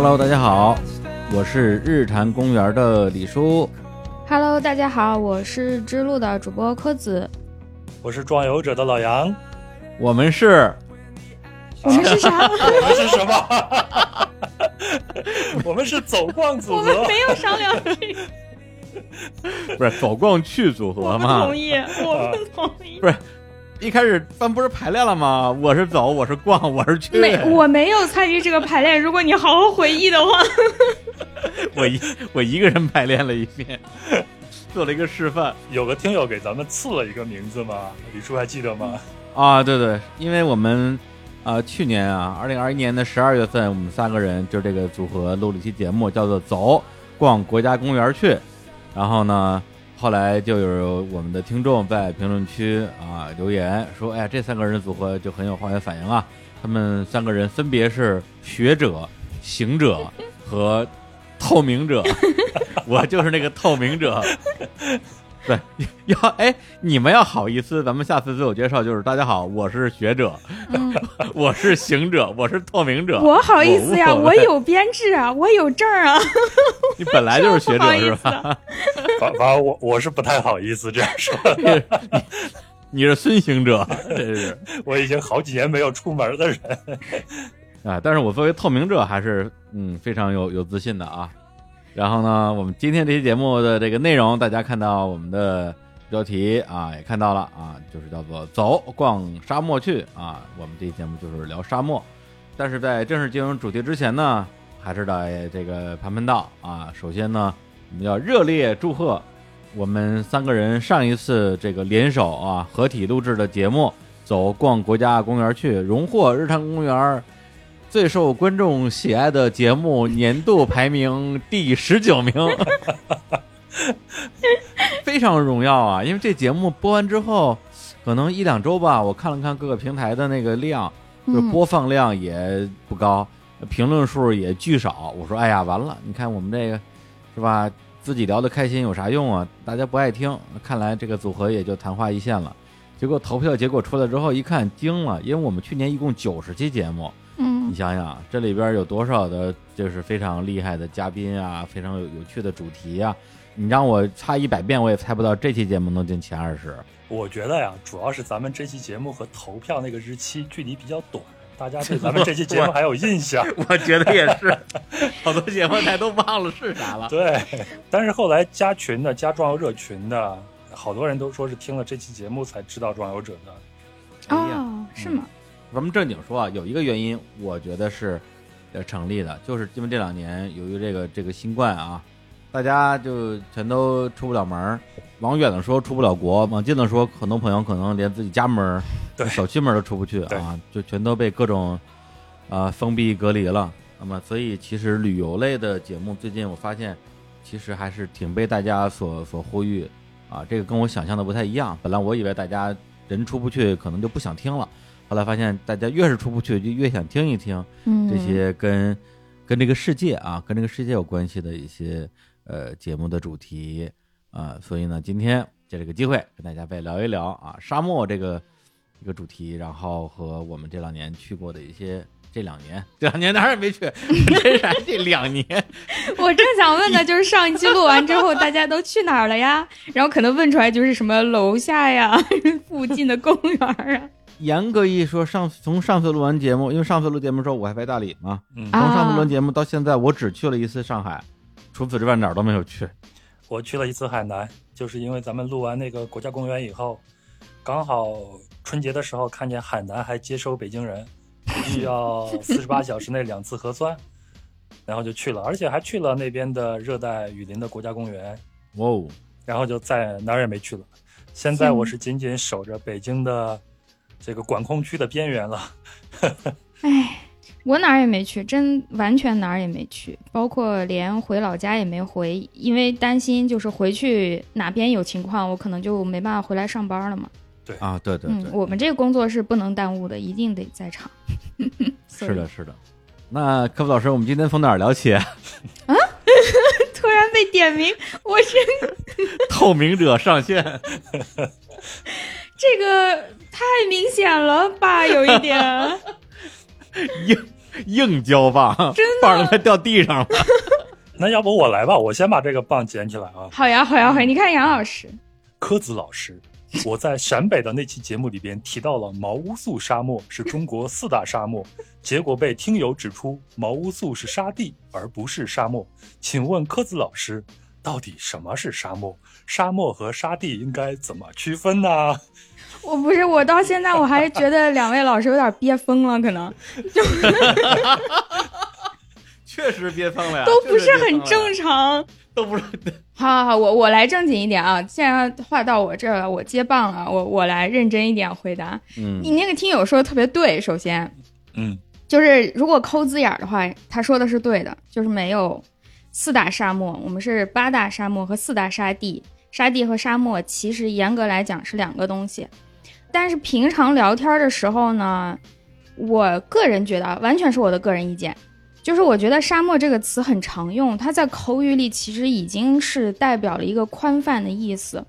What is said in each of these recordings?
Hello，大家好，我是日坛公园的李叔。Hello，大家好，我是之路的主播柯子。我是壮游者的老杨。我们是我们是啥？我们是什么？我们是走逛组合。我们没有商量这个，不是走逛去组合吗同？意，我不同意。不是一开始咱不是排练了吗？我是走，我是逛，我是去。没，我没有参与这个排练。如果你好好回忆的话，我一我一个人排练了一遍，做了一个示范有个听友给咱们赐了一个名字吗，李叔还记得吗？啊。对对，因为我们啊、去年啊，二零二一年的十二月份，我们三个人就这个组合录了一期节目，叫做《走逛国家公园去》。然后呢，后来就有我们的听众在评论区啊留言说：“哎呀，这三个人组合就很有化学反应啊！他们三个人分别是学者、行者和透明者，我就是那个透明者。”对，要哎，你们要好意思，咱们下次自我介绍就是大家好，我是学者，嗯，我是行者，我是透明者。我好意思呀，我有编制啊，我有证儿啊。你本来就是学者是吧？反反正我我是不太好意思这样说，你是孙行者，这是我已经好几年没有出门的人。啊。但是我作为透明者还是嗯非常有有自信的啊。然后呢，我们今天这期节目的这个内容，大家看到我们的标题啊，也看到了啊，就是叫做“走逛沙漠去”啊。我们这期节目就是聊沙漠，但是在正式进入主题之前呢，还是得这个盘盘道啊。首先呢，我们要热烈祝贺我们三个人上一次这个联手啊合体录制的节目《走逛国家公园去》，荣获日坛公园最受观众喜爱的节目年度排名第十九名，非常荣耀啊！因为这节目播完之后，可能一两周吧，我看了看各个平台的那个量，就播放量也不高，评论数也巨少。我说，哎呀，完了！你看我们这个是吧？自己聊得开心有啥用啊？大家不爱听，看来这个组合也就昙花一现了。结果投票结果出来之后一看惊了，因为我们去年一共九十期节目，嗯你想想，这里边有多少的，就是非常厉害的嘉宾啊，非常有有趣的主题啊！你让我猜一百遍，我也猜不到这期节目能进前二十。我觉得呀，主要是咱们这期节目和投票那个日期距离比较短，大家对咱们这期节目还有印象。我觉得也是，好多节目台都忘了是啥了。对，但是后来加群的、加壮游者群的，好多人都说是听了这期节目才知道壮游者的。哎呀，哦，是吗？咱们正经说啊，有一个原因，我觉得是呃成立的，就是因为这两年由于这个这个新冠啊，大家就全都出不了门儿。往远了说出不了国，往近了说，很多朋友可能连自己家门小区门儿都出不去啊，就全都被各种啊、封闭隔离了。那么，所以其实旅游类的节目最近我发现，其实还是挺被大家所所呼吁啊。这个跟我想象的不太一样。本来我以为大家人出不去，可能就不想听了。后来发现，大家越是出不去，就越想听一听嗯，这些跟、跟这个世界啊，跟这个世界有关系的一些呃节目的主题啊、所以呢，今天借这个机会跟大家再聊一聊啊，沙漠这个一个主题，然后和我们这两年去过的一些。这两年，这两年哪儿也没去，这两年，我正想问的就是上一期录完之后，大家都去哪儿了呀？然后可能问出来就是什么楼下呀、附近的公园啊。严格意义说，上从上次录完节目，因为上次录节目的时候我还在大理嘛，嗯，从啊上次录完节目到现在，我只去了一次上海，除此之外哪儿都没有去。我去了一次海南，就是因为咱们录完那个国家公园以后，刚好春节的时候看见海南还接收北京人，需要 四十八小时内两次核酸，然后就去了，而且还去了那边的热带雨林的国家公园，哇哦，然后就再哪儿也没去了。现在我是紧紧守着北京的这个管控区的边缘了。哎，我哪儿也没去，真完全哪儿也没去，包括连回老家也没回，因为担心就是回去哪边有情况，我可能就没办法回来上班了嘛。对啊，对对对，嗯，我们这个工作是不能耽误的，一定得在场。是的，是的。那科普老师，我们今天从哪儿聊起？啊突然被点名，我是透明者上线，这个太明显了吧，有一点。硬硬胶棒，真棒都快掉地上了。那要不我来吧，我先把这个棒捡起来啊。好呀，好呀，好呀！你看杨老师，柯子老师，我在陕北的那期节目里边提到了毛乌素沙漠是中国四大沙漠，结果被听友指出毛乌素是沙地而不是沙漠。请问柯子老师，到底什么是沙漠？沙漠和沙地应该怎么区分呢？我不是，我到现在我还是觉得两位老师有点憋疯了，可能 确实憋疯了呀，都不是很正常。都不是。好好好，我我来正经一点啊！既然话到我这儿了，我接棒了，我我来认真一点回答。嗯你那个听友说的特别对，首先嗯，就是如果抠字眼儿的话，他说的是对的，就是没有四大沙漠，我们是八大沙漠和四大沙地。沙地和沙漠其实严格来讲是两个东西，但是平常聊天的时候呢，我个人觉得啊，完全是我的个人意见，就是我觉得沙漠这个词很常用，它在口语里其实已经是代表了一个宽泛的意思。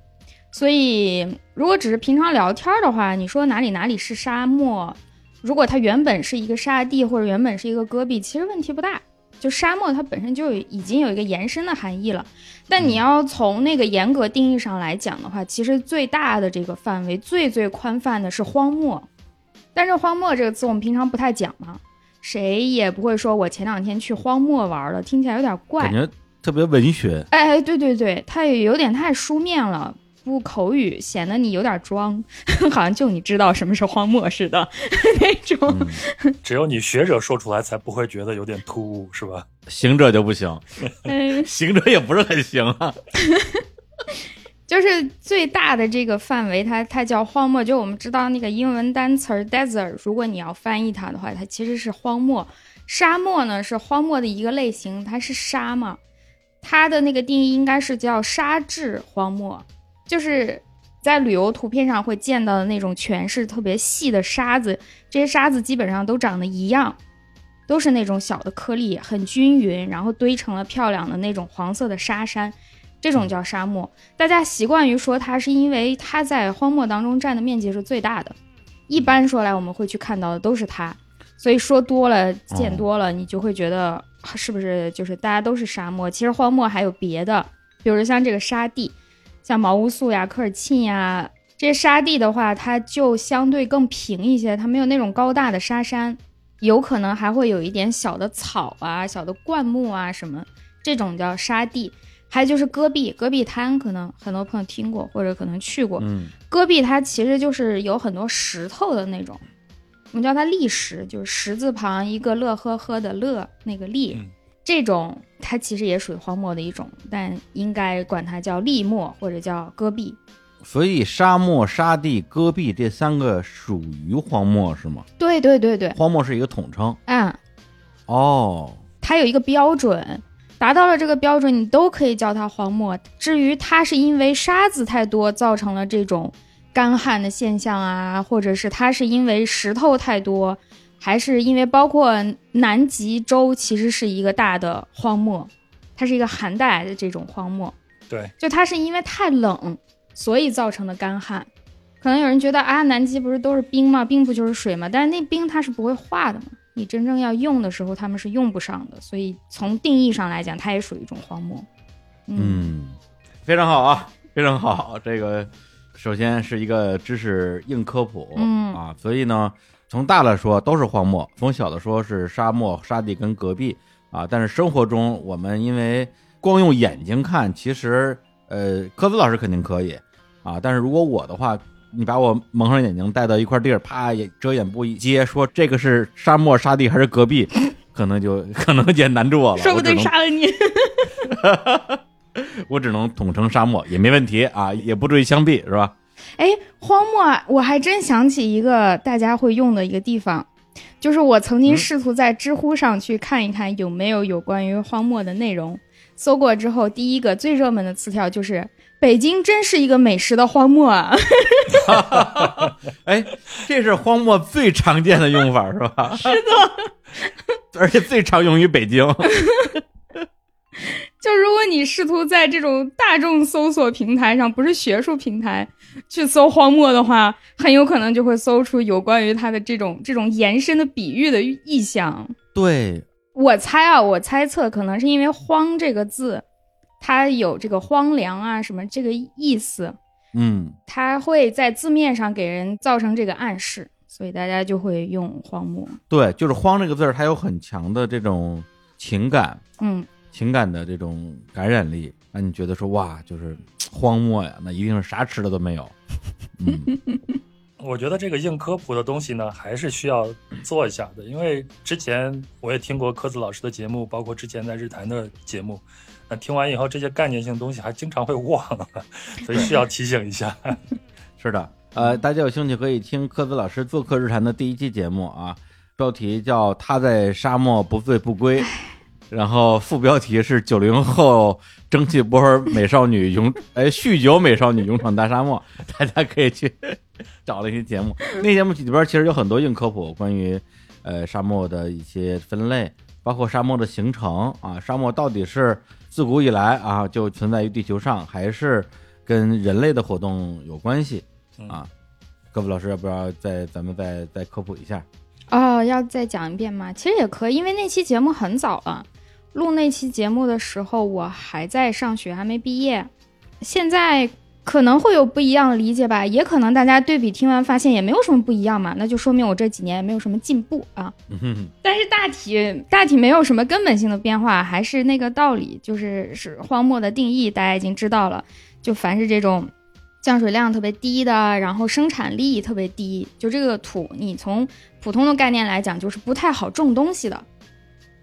所以，如果只是平常聊天的话，你说哪里哪里是沙漠，如果它原本是一个沙地或者原本是一个戈壁，其实问题不大。就沙漠它本身就有已经有一个延伸的含义了，但你要从那个严格定义上来讲的话，其实最大的这个范围最最宽泛的是荒漠。但是荒漠这个词我们平常不太讲嘛，谁也不会说我前两天去荒漠玩了，听起来有点怪感。觉特别文学。哎哎，对对对，它也有点太书面了，不口语，显得你有点装，好像就你知道什么是荒漠似的 那种。嗯，只有你学者说出来才不会觉得有点突兀，是吧？行者就不行，嗯，行者也不是很行啊。就是最大的这个范围，它它叫荒漠。就我们知道那个英文单词儿 desert，如果你要翻译它的话，它其实是荒漠。沙漠呢是荒漠的一个类型，它是沙嘛，它的那个定义应该是叫沙质荒漠，就是在旅游图片上会见到的那种全是特别细的沙子，这些沙子基本上都长得一样，都是那种小的颗粒，很均匀，然后堆成了漂亮的那种黄色的沙山，这种叫沙漠。大家习惯于说它是因为它在荒漠当中占的面积是最大的，一般说来我们会去看到的都是它，所以说多了见多了，你就会觉得啊是不是就是大家都是沙漠？其实荒漠还有别的，比如像这个沙地，像毛乌素呀、科尔沁呀这些沙地的话，它就相对更平一些，它没有那种高大的沙山，有可能还会有一点小的草啊、小的灌木啊什么，这种叫沙地。还有就是戈壁，戈壁滩可能很多朋友听过或者可能去过。嗯戈壁它其实就是有很多石头的那种，我们叫它砾石，就是石字旁一个乐呵呵的乐，那个砾，嗯这种它其实也属于荒漠的一种，但应该管它叫砾漠或者叫戈壁。所以沙漠、沙地、戈壁这三个属于荒漠是吗？对对对对，荒漠是一个统称。嗯，哦，它有一个标准，达到了这个标准，你都可以叫它荒漠。至于它是因为沙子太多造成了这种干旱的现象啊，或者是它是因为石头太多，还是因为包括南极洲其实是一个大的荒漠，它是一个寒带的这种荒漠，对，就它是因为太冷，所以造成的干旱。可能有人觉得啊，南极不是都是冰吗？冰不就是水吗？但是那冰它是不会化的嘛。你真正要用的时候，他们是用不上的，所以从定义上来讲，它也属于一种荒漠。嗯，嗯，非常好啊，非常好。这个首先是一个知识硬科普，嗯啊，所以呢，从大了说都是荒漠，从小的说是沙漠、沙地跟戈壁啊。但是生活中我们因为光用眼睛看，其实呃，科子老师肯定可以啊，但是如果我的话。你把我蒙上眼睛，带到一块地儿，啪，也遮眼布一接，说这个是沙漠、沙地还是戈壁，可能就可能也难住我了。说不定杀了你。我只能统称沙漠也没问题啊，也不至于枪毙是吧？哎，荒漠啊，我还真想起一个大家会用的一个地方，就是我曾经嗯试图在知乎上去看一看有没有有关于荒漠的内容。搜过之后，第一个最热门的词条就是“北京真是一个美食的荒漠啊 哎，这是荒漠最常见的用法是吧？是的，而且最常用于北京。”。就如果你试图在这种大众搜索平台上，不是学术平台 去搜荒漠的话，很有可能就会搜出有关于它的这种这种延伸的比喻的意象。对，我猜啊，我猜测可能是因为“荒”这个字，它有这个荒凉啊什么这个意思，嗯，它会在字面上给人造成这个暗示，所以大家就会用荒漠。对，就是“荒”这个字儿，它有很强的这种情感，嗯，情感的这种感染力，让你觉得说哇，就是荒漠呀，那一定是啥吃的都没有。嗯，我觉得这个硬科普的东西呢，还是需要做一下的，因为之前我也听过科子老师的节目，包括之前在日坛的节目，那听完以后，这些概念性东西还经常会忘，所以需要提醒一下。是的，呃，大家有兴趣可以听科子老师做客日坛的第一期节目啊，标题叫《他在沙漠不醉不归》，然后副标题是“九零后蒸汽波美少女勇哎酗酒美少女勇闯大沙漠”，大家可以去找了一些节目，那节目里边其实有很多硬科普，关于呃沙漠的一些分类，包括沙漠的形成啊，沙漠到底是自古以来啊就存在于地球上，还是跟人类的活动有关系啊？各位老师，要不要再咱们再再科普一下？哦，要再讲一遍吗？其实也可以，因为那期节目很早了，录那期节目的时候我还在上学，还没毕业。现在可能会有不一样的理解吧，也可能大家对比听完发现也没有什么不一样嘛，那就说明我这几年也没有什么进步啊。但是大体大体没有什么根本性的变化，还是那个道理，就是是荒漠的定义，大家已经知道了。就凡是这种降水量特别低的，然后生产力特别低，就这个土，你从普通的概念来讲，就是不太好种东西的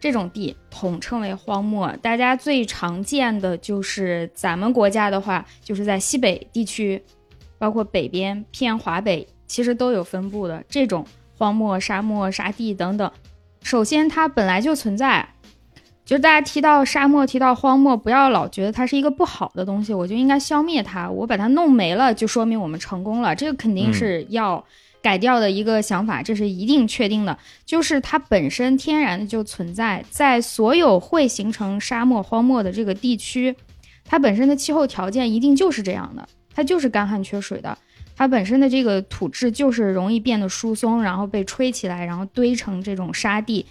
这种地，统称为荒漠。大家最常见的就是咱们国家的话，就是在西北地区，包括北边偏华北，其实都有分布的这种荒漠、沙漠、沙地等等。首先，它本来就存在。就是大家提到沙漠、提到荒漠，不要老觉得它是一个不好的东西，我就应该消灭它，我把它弄没了，就说明我们成功了。这个肯定是要改掉的一个想法，这是一定确定的。就是它本身天然的就存在在所有会形成沙漠、荒漠的这个地区，它本身的气候条件一定就是这样的，它就是干旱缺水的。它本身的这个土质就是容易变得疏松，然后被吹起来，然后堆成这种沙地。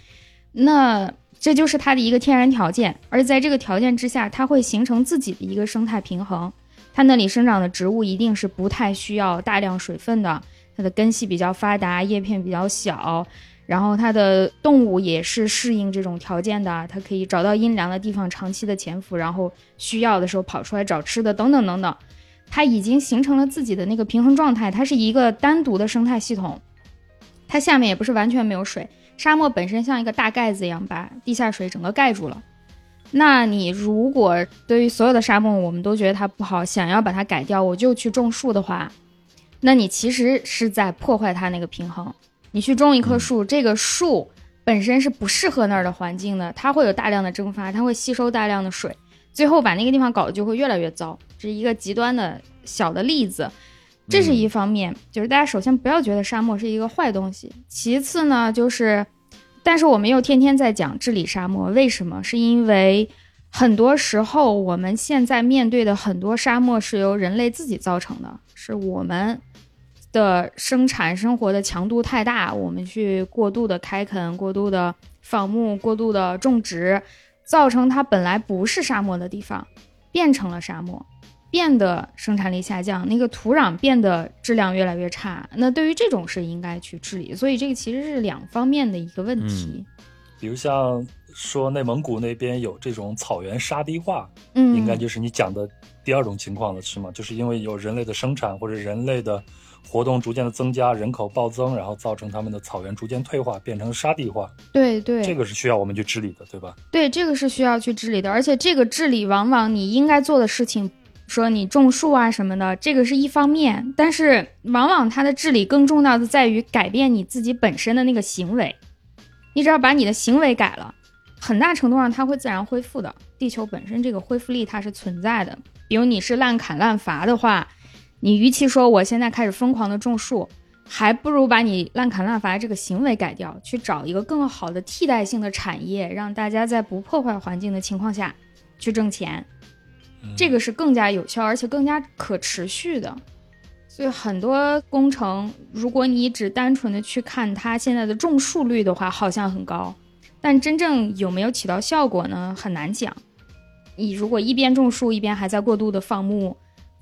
那这就是它的一个天然条件，而在这个条件之下，它会形成自己的一个生态平衡。它那里生长的植物一定是不太需要大量水分的，它的根系比较发达，叶片比较小，然后它的动物也是适应这种条件的，它可以找到阴凉的地方长期的潜伏，然后需要的时候跑出来找吃的，等等等等。它已经形成了自己的那个平衡状态，它是一个单独的生态系统，它下面也不是完全没有水。沙漠本身像一个大盖子一样，把地下水整个盖住了。那你如果对于所有的沙漠，我们都觉得它不好，想要把它改掉，我就去种树的话，那你其实是在破坏它那个平衡。你去种一棵树，这个树本身是不适合那儿的环境的，它会有大量的蒸发，它会吸收大量的水，最后把那个地方搞得就会越来越糟。这是一个极端的小的例子。这是一方面，就是大家首先不要觉得沙漠是一个坏东西。其次呢，就是，但是我们又天天在讲治理沙漠，为什么？是因为很多时候我们现在面对的很多沙漠是由人类自己造成的，是我们的生产生活的强度太大，我们去过度的开垦、过度的放牧、过度的种植，造成它本来不是沙漠的地方变成了沙漠。变得生产力下降，那个土壤变得质量越来越差。那对于这种是应该去治理，所以这个其实是两方面的一个问题。比如像说内蒙古那边有这种草原沙地化，嗯，应该就是你讲的第二种情况了，是吗？就是因为有人类的生产或者人类的活动逐渐的增加，人口暴增，然后造成他们的草原逐渐退化，变成沙地化。对对，这个是需要我们去治理的，对吧？对，这个是需要去治理的，而且这个治理往往你应该做的事情。说你种树啊什么的，这个是一方面，但是往往它的治理更重要的在于改变你自己本身的那个行为。你只要把你的行为改了，很大程度上它会自然恢复的。地球本身这个恢复力它是存在的。比如你是滥砍滥伐的话，你与其说我现在开始疯狂的种树，还不如把你滥砍滥伐这个行为改掉，去找一个更好的替代性的产业，让大家在不破坏环境的情况下去挣钱。这个是更加有效，而且更加可持续的。所以很多工程，如果你只单纯的去看它现在的种树率的话，好像很高，但真正有没有起到效果呢？很难讲。你如果一边种树，一边还在过度的放牧，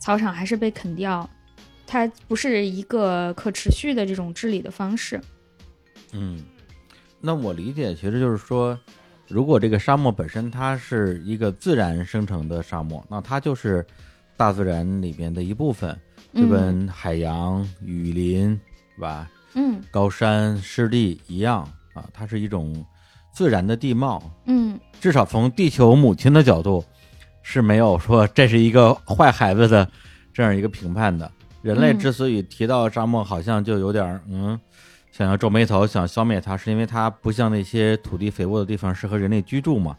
草场还是被啃掉，它不是一个可持续的这种治理的方式。嗯，那我理解其实就是说，如果这个沙漠本身它是一个自然生成的沙漠，那它就是大自然里边的一部分，就嗯跟海洋、雨林，是吧？嗯高山、湿地一样啊，它是一种自然的地貌。嗯至少从地球母亲的角度，是没有说这是一个坏孩子的这样一个评判的。人类嗯之所以提到沙漠，好像就有点儿嗯，想要皱眉头，想消灭它，是因为它不像那些土地肥沃的地方适合人类居住嘛？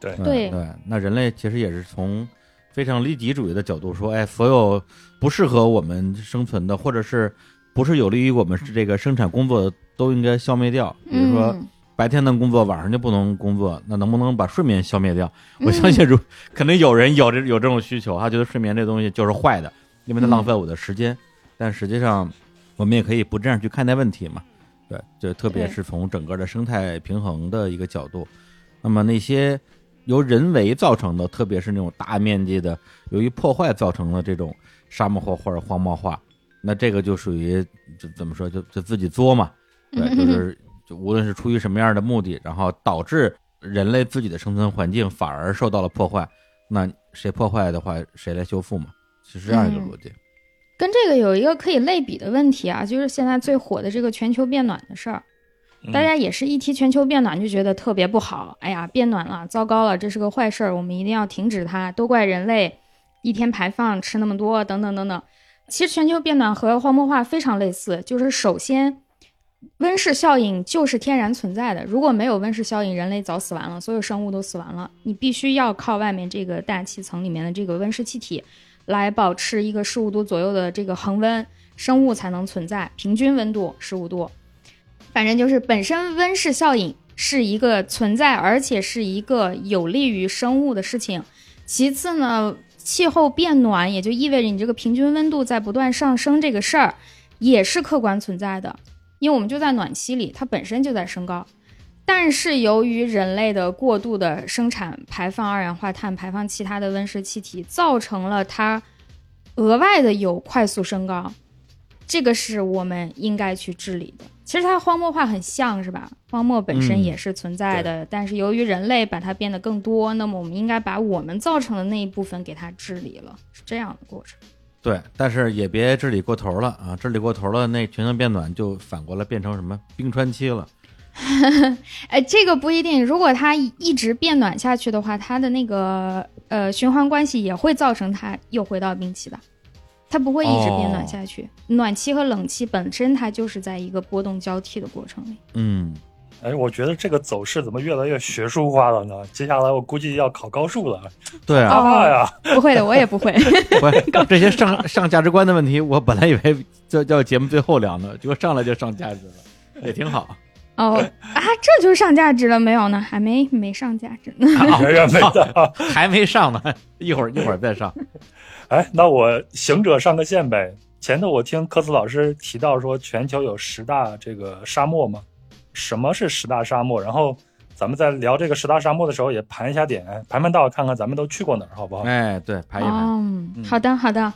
对嗯对对，那人类其实也是从非常利己主义的角度说，哎，所有不适合我们生存的，或者是不是有利于我们这个生产工作的，都应该消灭掉。比如说嗯白天能工作，晚上就不能工作，那能不能把睡眠消灭掉？嗯我相信如肯定有人有这有这种需求，他觉得睡眠这东西就是坏的，因为它浪费我的时间。但实际上，我们也可以不这样去看待问题嘛。对，就特别是从整个的生态平衡的一个角度。那么那些由人为造成的，特别是那种大面积的由于破坏造成的这种沙漠化或者荒漠化，那这个就属于就怎么说，就就自己作嘛。对，就是就无论是出于什么样的目的，然后导致人类自己的生存环境反而受到了破坏，那谁破坏的话，谁来修复嘛？是这样一个逻辑。跟这个有一个可以类比的问题啊，就是现在最火的这个全球变暖的事儿。嗯大家也是一提全球变暖就觉得特别不好，哎呀，变暖了，糟糕了，这是个坏事儿，我们一定要停止它，都怪人类一天排放吃那么多，等等等等。其实全球变暖和荒漠化非常类似，就是首先温室效应就是天然存在的，如果没有温室效应，人类早死完了，所有生物都死完了。你必须要靠外面这个大气层里面的这个温室气体来保持一个十五度左右的这个恒温，生物才能存在，平均温度十五度。反正就是本身温室效应是一个存在，而且是一个有利于生物的事情。其次呢，气候变暖也就意味着你这个平均温度在不断上升，这个事儿也是客观存在的，因为我们就在暖期里，它本身就在升高。但是由于人类的过度的生产、排放二氧化碳、排放其他的温室气体，造成了它额外的有快速升高，这个是我们应该去治理的。其实它荒漠化很像是吧？荒漠本身嗯也是存在的，但是由于人类把它变得更多，那么我们应该把我们造成的那一部分给它治理了，是这样的过程。对，但是也别治理过头了啊！治理过头了，那全球变暖就反过来变成什么冰川期了。哎，这个不一定。如果它一直变暖下去的话，它的那个呃循环关系也会造成它又回到冰期的。它不会一直变暖下去。暖期和冷期本身它就是在一个波动交替的过程里。嗯，哎，我觉得这个走势怎么越来越学术化了呢？接下来我估计要考高数了。对啊，哦啊呀，不会的，我也不会。不是 这些上上价值观的问题，我本来以为叫叫节目最后聊呢，结果上来就上价值了，也挺好。哦啊，这就上价值了没有呢？还没没上价值呢。远远没到。还没上呢，一会儿一会儿再上。哎，那我行者上个线呗。前头我听科斯老师提到说，全球有十大这个沙漠嘛？什么是十大沙漠？然后咱们在聊这个十大沙漠的时候，也盘一下点，盘盘道，看看咱们都去过哪儿，好不好？哎，对，盘一盘。嗯嗯，好的好的。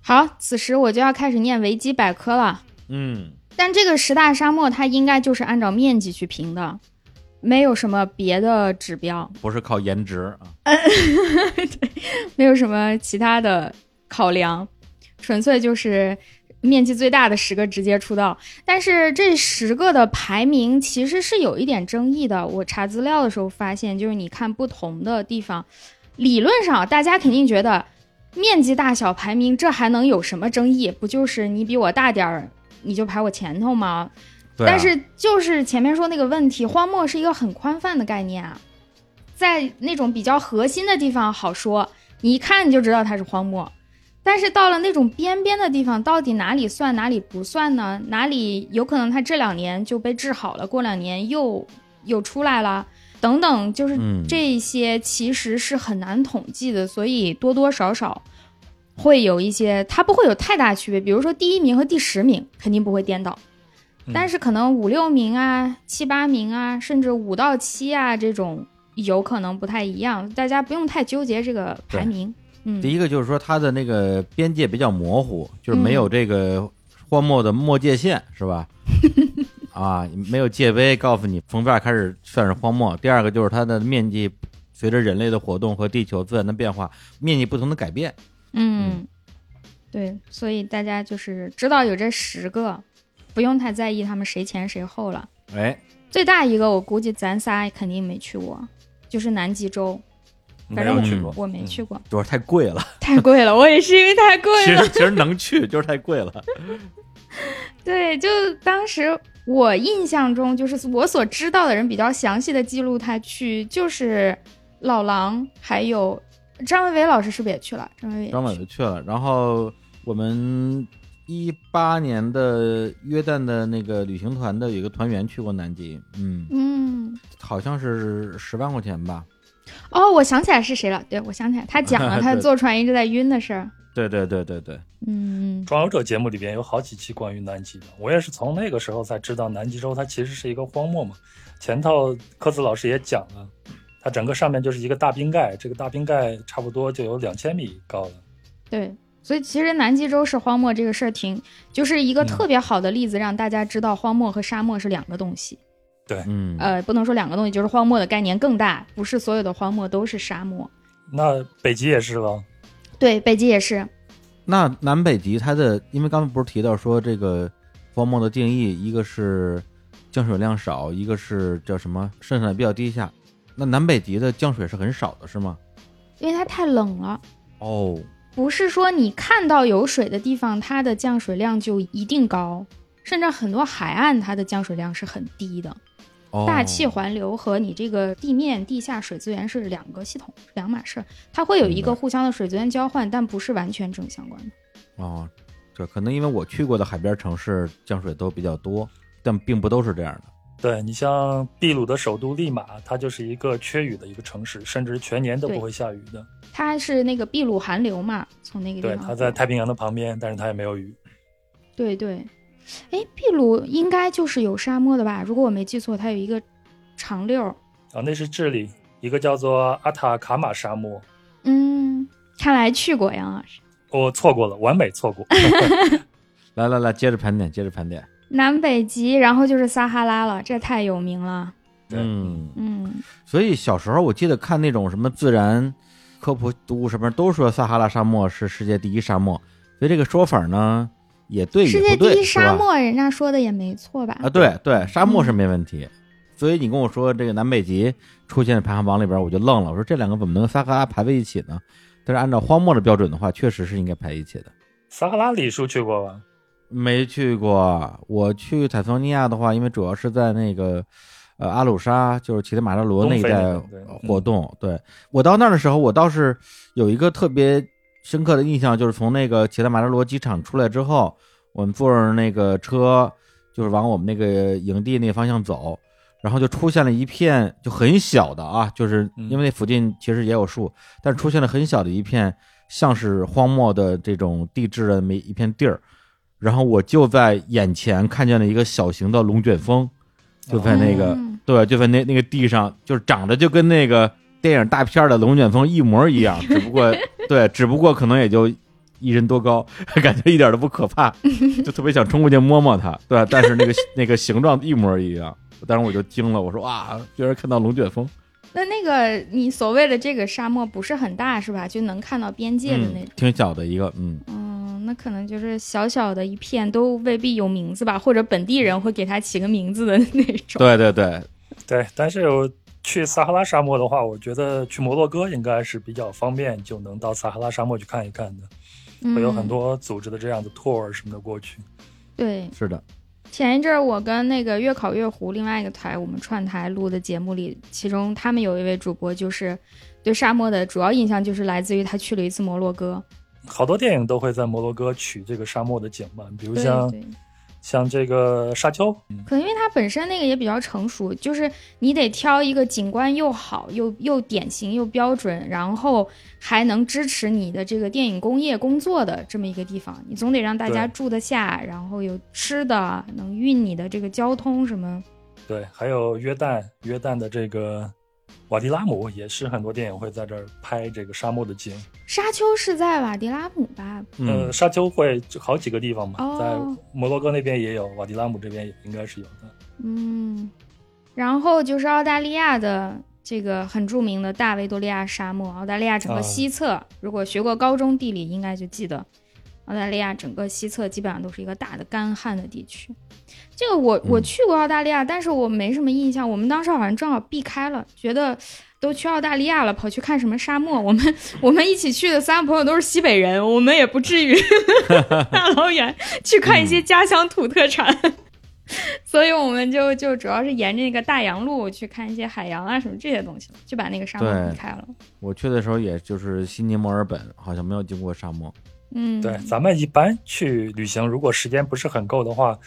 好，此时我就要开始念维基百科了。嗯，但这个十大沙漠它应该就是按照面积去评的，没有什么别的指标，不是靠颜值啊。没有什么其他的考量，纯粹就是面积最大的十个直接出道。但是这十个的排名其实是有一点争议的。我查资料的时候发现，就是你看不同的地方，理论上大家肯定觉得面积大小排名这还能有什么争议？不就是你比我大点儿，你就排我前头吗？对啊但是就是前面说那个问题，荒漠是一个很宽泛的概念啊，在那种比较核心的地方好说，你一看你就知道它是荒漠。但是到了那种边边的地方，到底哪里算哪里不算呢？哪里有可能他这两年就被治好了，过两年又又出来了，等等，就是嗯这些其实是很难统计的，所以多多少少会有一些，它不会有太大区别。比如说第一名和第十名肯定不会颠倒，嗯但是可能五六名啊、七八名啊，甚至五到七啊这种有可能不太一样，大家不用太纠结这个排名。嗯，第一个就是说它的那个边界比较模糊，就是没有这个荒漠的末界线，是吧？啊，没有界碑告诉你从这儿开始算是荒漠。第二个就是它的面积随着人类的活动和地球自然的变化，面积不同的改变。嗯，对，所以大家就是知道有这十个，不用太在意他们谁前谁后了。哎，最大一个我估计咱仨肯定没去过，就是南极洲，没反正我去过，我没嗯去过，主要太贵了。太贵了。我也是因为太贵了。其实其实能去，就是太贵了。对，就当时我印象中，就是我所知道的人比较详细的记录他去，就是老狼，还有张维维老师是不是也去了？张维维也张伟去就去了，然后我们一八年的约旦的那个旅行团的有一个团员去过南极，嗯，嗯，好像是十万块钱吧。哦，我想起来是谁了，对我想起来，他讲了 他坐船一直在晕的事儿。对对对对对，嗯，装游者节目里边有好几期关于南极的，我也是从那个时候才知道南极洲它其实是一个荒漠嘛。前头科子老师也讲了，它整个上面就是一个大冰盖，这个大冰盖差不多就有两千米高了。对。所以其实南极洲是荒漠这个事儿挺，就是一个嗯特别好的例子，让大家知道荒漠和沙漠是两个东西。对，嗯，呃，不能说两个东西，就是荒漠的概念更大，不是所有的荒漠都是沙漠。那北极也是了。对，北极也是。那南北极它的，因为刚才不是提到说这个荒漠的定义，一个是降水量少，一个是叫什么生产比较低下。那南北极的降水是很少的，是吗？因为它太冷了，哦，不是说你看到有水的地方，它的降水量就一定高，甚至很多海岸它的降水量是很低的。哦大气环流和你这个地面、地下水资源是两个系统，两码事儿。它会有一个互相的水资源交换，但不是完全正相关的。哦，这可能因为我去过的海边城市降水都比较多，但并不都是这样的。对你像秘鲁的首都利马，它就是一个缺雨的一个城市，甚至全年都不会下雨的。它是那个秘鲁寒流嘛，从那个地对，方。它在太平洋的旁边，但是它也没有雨。对对，哎，秘鲁应该就是有沙漠的吧？如果我没记错，它有一个长溜儿。啊，那是智利一个叫做阿塔卡马沙漠。嗯，看来去过杨老师。我错过了，完美错过。来来来，接着盘点，接着盘点。南北极，然后就是撒哈拉了，这太有名了。嗯，嗯，所以小时候我记得看那种什么自然科普读物什么，都说撒哈拉沙漠是世界第一沙漠，所以这个说法呢也对世也不对，界第一沙漠，人家说的也没错吧？啊，对对，沙漠是没问题。所以你跟我说这个南北极出现在排行榜里边，我就愣了，我说这两个怎么能撒哈拉排在一起呢？但是按照荒漠的标准的话，确实是应该排一起的。撒哈拉李叔去过吧？没去过，我去坦桑尼亚的话，因为主要是在那个呃阿鲁沙，就是乞力马扎罗那一带活动。对我到那儿的时候，我倒是有一个特别深刻的印象，就是从那个乞力马扎罗机场出来之后，我们坐着那个车，就是往我们那个营地那个方向走，然后就出现了一片就很小的啊，就是嗯因为那附近其实也有树，但是出现了很小的一片像是荒漠的这种地质的每一片地儿。然后我就在眼前看见了一个小型的龙卷风，就在那个、嗯对，就在那那个地上，就是长得就跟那个电影大片的龙卷风一模一样，只不过 对，只不过可能也就一人多高，感觉一点都不可怕，就特别想冲过去摸摸它，对，但是那个那个形状一模一样，当时我就惊了，我说哇，居然看到龙卷风，那那个你所谓的这个沙漠不是很大是吧？就能看到边界的那种。，嗯挺小的一个，嗯，嗯，那可能就是小小的一片，都未必有名字吧，或者本地人会给它起个名字的那种。对对对，对，但是我去撒哈拉沙漠的话，我觉得去摩洛哥应该是比较方便，就能到撒哈拉沙漠去看一看的。嗯，会有很多组织的这样的 tour 什么的过去。对，是的，前一阵儿我跟那个月考月湖另外一个台，我们串台录的节目里，其中他们有一位主播就是对沙漠的主要印象就是来自于他去了一次摩洛哥，好多电影都会在摩洛哥取这个沙漠的景嘛，比如对像对，像这个沙丘，可能因为它本身那个也比较成熟，就是你得挑一个景观又好又又典型又标准，然后还能支持你的这个电影工业工作的这么一个地方。你总得让大家住得下，然后有吃的，能运你的这个交通什么。对，还有约旦，约旦的这个瓦迪拉姆也是很多电影会在这儿拍这个沙漠的景。沙丘是在瓦迪拉姆吧？嗯呃，沙丘会好几个地方嘛，哦在摩洛哥那边也有，瓦迪拉姆这边也应该是有的。嗯，然后就是澳大利亚的这个很著名的大维多利亚沙漠，澳大利亚整个啊西侧，如果学过高中地理，应该就记得，澳大利亚整个西侧基本上都是一个大的干旱的地区。这个我我嗯去过澳大利亚，但是我没什么印象。我们当时好像正好避开了，觉得都去澳大利亚了，跑去看什么沙漠？我们我们一起去的三个朋友都是西北人，我们也不至于 大老远去看一些嗯家乡土特产。所以我们就就主要是沿着那个大洋路去看一些海洋啊什么这些东西，就把那个沙漠避开了。我去的时候也就是悉尼、墨尔本，好像没有经过沙漠。嗯，对，咱们一般去旅行，如果时间不是很够的话，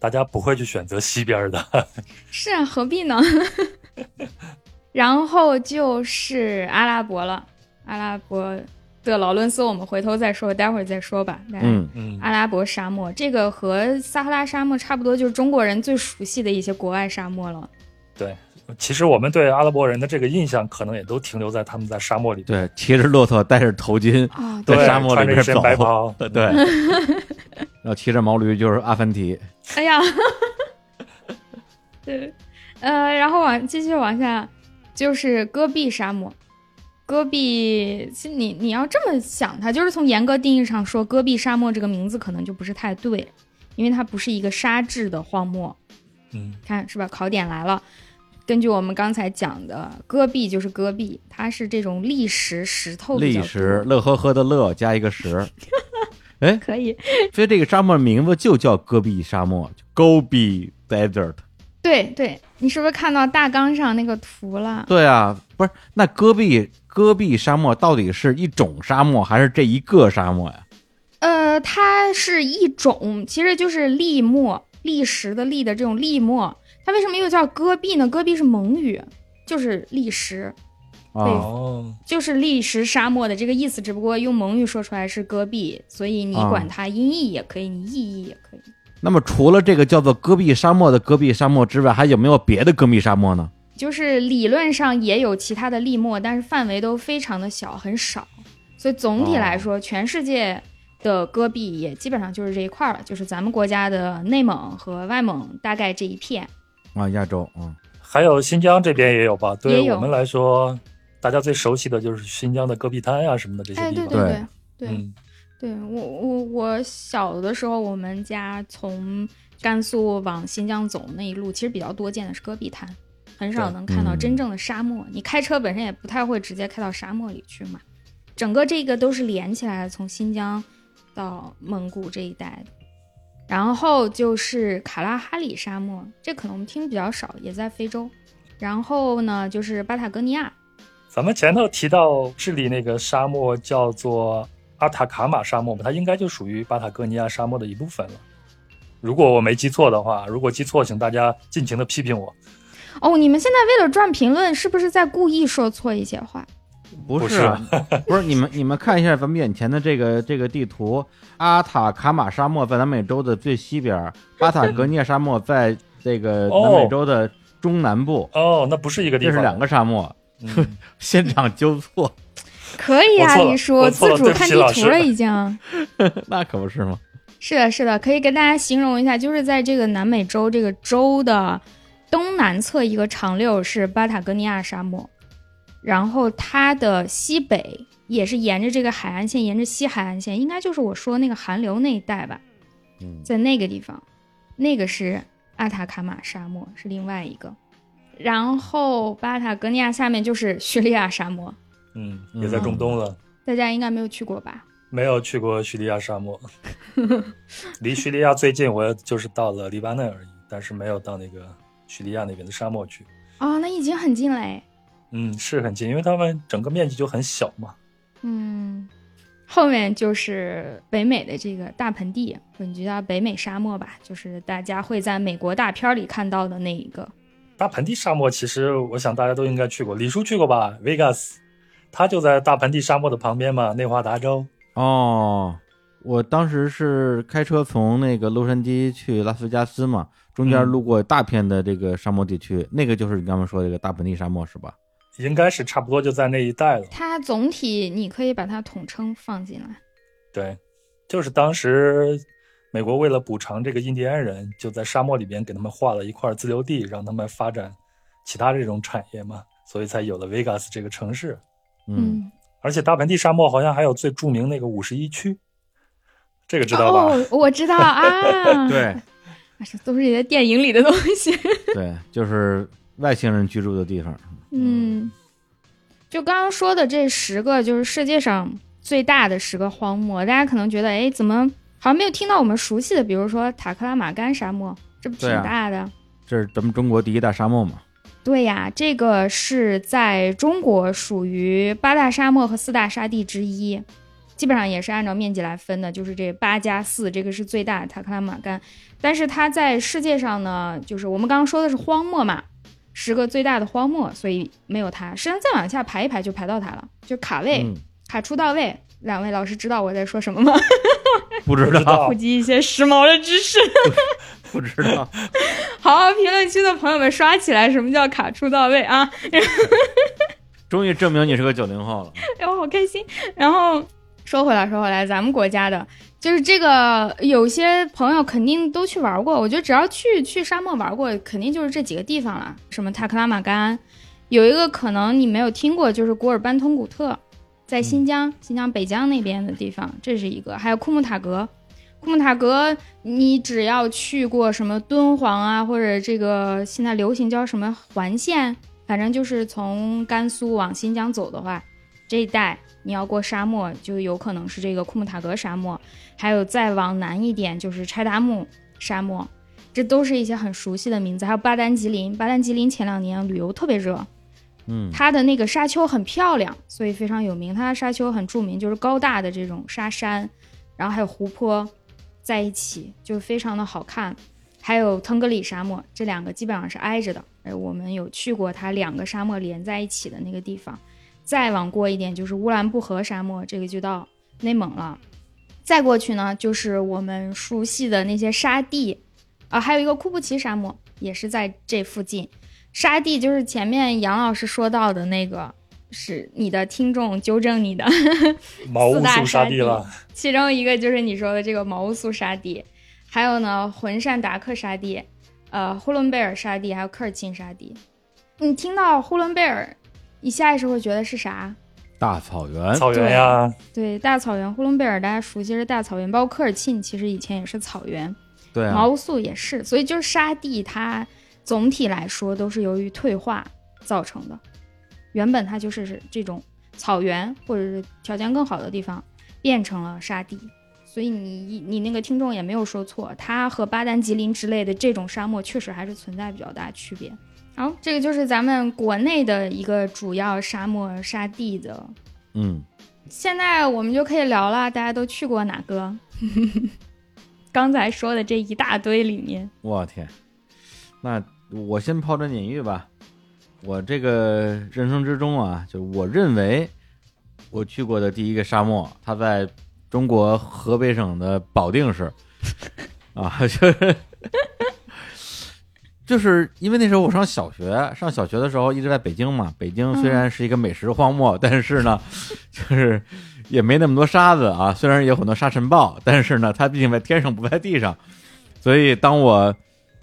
大家不会去选择西边儿的。是啊，何必呢？然后就是阿拉伯了，阿拉伯的劳伦斯我们回头再说，待会儿再说吧。嗯，嗯，阿拉伯沙漠这个和撒哈拉沙漠差不多，就是中国人最熟悉的一些国外沙漠了。对。其实我们对阿拉伯人的这个印象，可能也都停留在他们在沙漠里。对，骑着骆驼，戴着头巾，啊、在对，沙漠里边穿着一身走白袍，对，然后骑着毛驴就是阿凡提。哎呀，对，呃，然后往继续往下，就是戈壁沙漠。戈壁，其实你你要这么想，它就是从严格定义上说，戈壁沙漠这个名字可能就不是太对，因为它不是一个沙质的荒漠。嗯，看是吧？考点来了。根据我们刚才讲的，戈壁就是戈壁，它是这种砾石石头砾石，乐呵呵的乐加一个石，可以。所以这个沙漠名字就叫戈壁沙漠 （Gobi Desert）。对对，你是不是看到大纲上那个图了？对啊，不是那戈壁戈壁沙漠到底是一种沙漠还是这一个沙漠呀？呃，它是一种，其实就是砾漠，砾石的砾的这种砾漠。它为什么又叫戈壁呢？戈壁是蒙语，就是砾石，啊，哦，就是砾石沙漠的这个意思，只不过用蒙语说出来是戈壁，所以你啊管它音译也可以，你意译也可以。那么除了这个叫做戈壁沙漠的戈壁沙漠之外，还有没有别的戈壁沙漠呢？就是理论上也有其他的砾漠，但是范围都非常的小，很少。所以总体来说，全世界的戈壁也基本上就是这一块儿了，就是咱们国家的内蒙和外蒙大概这一片。啊，亚洲，嗯，还有新疆这边也有吧？对于我们来说，大家最熟悉的就是新疆的戈壁滩啊什么的这些哎，地方。对对对对嗯，对，我我我小的时候，我们家从甘肃往新疆走那一路，其实比较多见的是戈壁滩，很少能看到嗯真正的沙漠。你开车本身也不太会直接开到沙漠里去嘛，整个这个都是连起来的，从新疆到蒙古这一带的。然后就是卡拉哈里沙漠，这可能我们听比较少，也在非洲。然后呢，就是巴塔哥尼亚，咱们前头提到智利那个沙漠叫做阿塔卡马沙漠嘛，它应该就属于巴塔哥尼亚沙漠的一部分了。如果我没记错的话，如果记错，请大家尽情的批评我。哦，你们现在为了赚评论，是不是在故意说错一些话？不不是啊，不是你们你们看一下咱们眼前的这个这个地图，阿塔卡马沙漠在南美洲的最西边，巴塔哥尼亚沙漠在这个哦南美洲的中南部，哦，那不是一个地方，这是两个沙漠，嗯 现场纠错，可以啊，我错了李叔，我错了自主看地图了已经。那可不是吗？是的，是的，可以跟大家形容一下，就是在这个南美洲这个州的东南侧一个长溜是巴塔哥尼亚沙漠，然后它的西北也是沿着这个海岸线，沿着西海岸线，应该就是我说那个寒流那一带吧，嗯，在那个地方，那个是阿塔卡马沙漠，是另外一个。然后巴塔哥尼亚下面就是叙利亚沙漠，嗯，也在中东了。大家应该没有去过吧？没有去过叙利亚沙漠，离叙利亚最近我就是到了黎巴嫩而已，但是没有到那个叙利亚那边的沙漠去。哦，那已经很近嘞。嗯，是很近，因为他们整个面积就很小嘛。嗯，后面就是北美的这个大盆地，或者你就叫北美沙漠吧，就是大家会在美国大片里看到的那一个。大盆地沙漠其实我想大家都应该去过，李叔去过吧？Vegas，他就在大盆地沙漠的旁边嘛，内华达州。哦，我当时是开车从那个洛杉矶去拉斯维加斯嘛，中间嗯路过大片的这个沙漠地区，那个就是你刚刚说的这个大盆地沙漠是吧？应该是差不多就在那一带了。它总体你可以把它统称放进来。对，就是当时美国为了补偿这个印第安人，就在沙漠里边给他们划了一块自留地，让他们发展其他这种产业嘛，所以才有了 Vegas 这个城市。嗯，而且大盆地沙漠好像还有最著名那个五十一区，这个知道吧？哦，我知道啊。对这都是一些电影里的东西。对，就是外星人居住的地方。嗯，就刚刚说的这十个，就是世界上最大的十个荒漠，大家可能觉得，哎，怎么好像没有听到我们熟悉的，比如说塔克拉玛干沙漠，这不挺大的？这是咱们中国第一大沙漠嘛？对呀，这个是在中国属于八大沙漠和四大沙地之一，基本上也是按照面积来分的，就是这八加四，这个是最大的塔克拉玛干。但是它在世界上呢，就是我们刚刚说的是荒漠嘛，十个最大的荒漠，所以没有它。实际上再往下排一排就排到它了，就卡位、嗯，卡出到位。两位老师知道我在说什么吗？不知道，不知道普及一些时髦的知识。不知道。好，评论区的朋友们刷起来，什么叫卡出到位啊？终于证明你是个九零后了。哎，我好开心。然后说回来，说回来，咱们国家的，就是这个，有些朋友肯定都去玩过。我觉得只要去去沙漠玩过，肯定就是这几个地方了。什么塔克拉玛干，有一个可能你没有听过，就是古尔班通古特，在新疆，新疆北疆那边的地方，这是一个。还有库木塔格，库木塔格，你只要去过什么敦煌啊，或者这个现在流行叫什么环线，反正就是从甘肃往新疆走的话，这一带你要过沙漠，就有可能是这个库木塔格沙漠，还有再往南一点就是柴达木沙漠，这都是一些很熟悉的名字。还有巴丹吉林，巴丹吉林前两年旅游特别热，嗯它的那个沙丘很漂亮，所以非常有名。它的沙丘很著名，就是高大的这种沙山，然后还有湖泊在一起，就非常的好看。还有腾格里沙漠，这两个基本上是挨着的。哎，我们有去过它两个沙漠连在一起的那个地方。再往过一点就是乌兰布和沙漠，这个就到内蒙了。再过去呢，就是我们熟悉的那些沙地，啊，还有一个库布齐沙漠，也是在这附近。沙地就是前面杨老师说到的那个，是你的听众纠正你的，毛乌四大素沙地地了，其中一个就是你说的这个毛乌素沙地，还有呢浑善达克沙地，呃呼伦贝尔沙地，还有科尔沁沙地。你听到呼伦贝尔，你下意识会觉得是啥？大草原。草原呀，对，大草原。呼伦贝尔大家熟悉是大草原，包括科尔沁其实以前也是草原，对啊毛，乌素也是，所以就是沙地它总体来说都是由于退化造成的。原本它就是这种草原或者是条件更好的地方变成了沙地，所以你你那个听众也没有说错，它和巴丹吉林之类的这种沙漠确实还是存在比较大区别。好，这个就是咱们国内的一个主要沙漠沙地的。嗯，现在我们就可以聊了，大家都去过哪个？刚才说的这一大堆里面，我天，那我先抛砖引玉吧。我这个人生之中啊，就我认为我去过的第一个沙漠，它在中国河北省的保定市 啊，就是就是因为那时候我上小学，上小学的时候一直在北京嘛。北京虽然是一个美食荒漠，但是呢，就是也没那么多沙子啊。虽然有很多沙尘暴，但是呢，它毕竟在天上不在地上，所以当我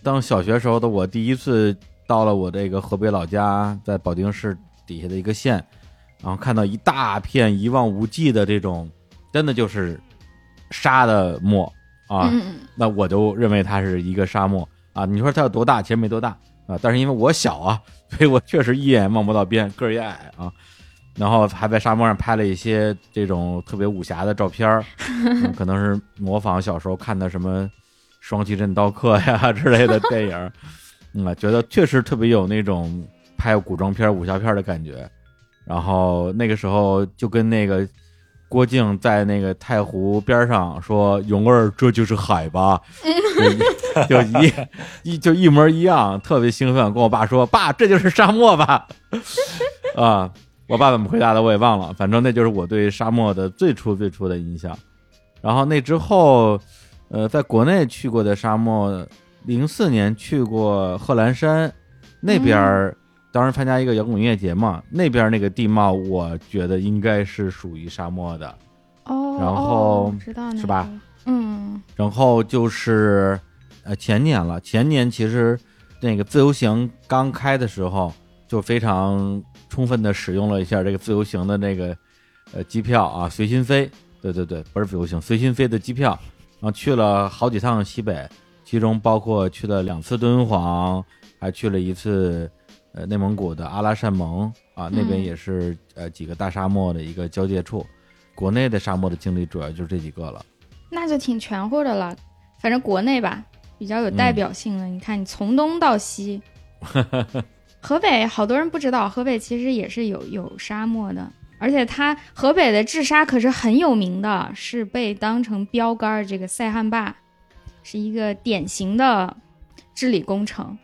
当小学时候的我第一次到了我这个河北老家，在保定市底下的一个县，然后看到一大片一望无际的这种，真的就是沙的漠啊，那我就认为它是一个沙漠啊。你说它有多大？其实没多大啊，但是因为我小啊，所以我确实一眼望不到边，个儿也矮啊。然后还在沙漠上拍了一些这种特别武侠的照片儿、嗯可能是模仿小时候看的什么《双旗镇刀客》呀 之类的 电影儿，嗯啊，觉得确实特别有那种拍古装片儿、武侠片儿的感觉。然后那个时候就跟那个郭靖在那个太湖边上说：“勇儿，这就是海吧？” 就就一一就一模一样，特别兴奋，跟我爸说：“爸，这就是沙漠吧？”啊，我爸怎么回答的我也忘了，反正那就是我对沙漠的最初最初的印象。然后那之后，呃，在国内去过的沙漠，零四年去过贺兰山那边儿。当时参加一个摇滚音乐节嘛，那边那个地貌，我觉得应该是属于沙漠的。哦，然后知道是吧？嗯，然后就是呃前年了，前年其实那个自由行刚开的时候，就非常充分的使用了一下这个自由行的那个呃机票啊，随心飞。对对对，不是自由行，随心飞的机票，然后去了好几趟西北，其中包括去了两次敦煌，还去了一次。呃，内蒙古的阿拉善盟啊，那边也是呃几个大沙漠的一个交界处。国内的沙漠的经历主要就是这几个了，那就挺全乎的了。反正国内吧，比较有代表性的，你看你从东到西，河北好多人不知道，河北其实也是有有沙漠的，而且它河北的治沙可是很有名的，是被当成标杆这个塞罕坝是一个典型的治理工程。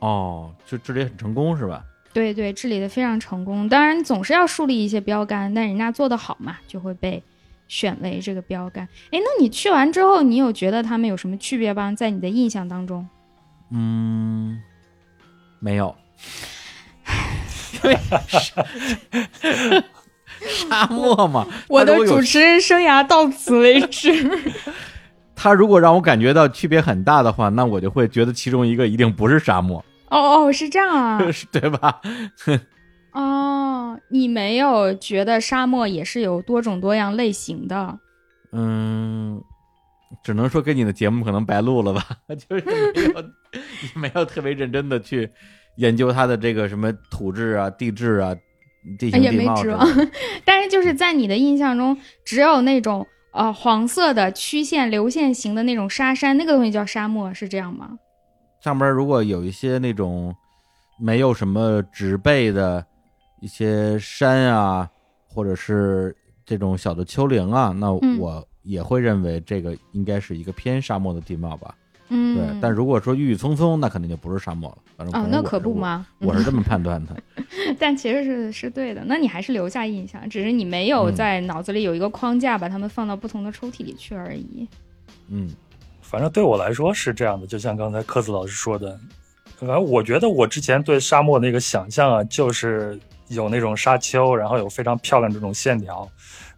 哦，就治理很成功是吧？对对，治理的非常成功。当然总是要树立一些标杆，但人家做的好嘛，就会被选为这个标杆。哎，那你去完之后，你有觉得他们有什么区别吗？在你的印象当中？嗯，没有。沙漠嘛，我的主持人生涯到此为止。他如果让我感觉到区别很大的话，那我就会觉得其中一个一定不是沙漠。哦哦，是这样啊，对吧？哦，你没有觉得沙漠也是有多种多样类型的？嗯，只能说跟你的节目可能白录了吧，就是没有没有特别认真的去研究它的这个什么土质啊、地质啊、地形地貌。但是就是在你的印象中，只有那种。呃，黄色的曲线流线型的那种沙山，那个东西叫沙漠，是这样吗？上边如果有一些那种没有什么植被的一些山啊，或者是这种小的丘陵啊，那我也会认为这个应该是一个偏沙漠的地貌吧。嗯，对，但如果说郁郁葱葱，那肯定就不是沙漠了。反正哦，那可不吗？我是这么判断的。但其实是是对的。那你还是留下印象，只是你没有在脑子里有一个框架，把它们放到不同的抽屉里去而已。嗯，反正对我来说是这样的。就像刚才柯子老师说的，反正我觉得我之前对沙漠那个想象啊，就是有那种沙丘，然后有非常漂亮这种线条。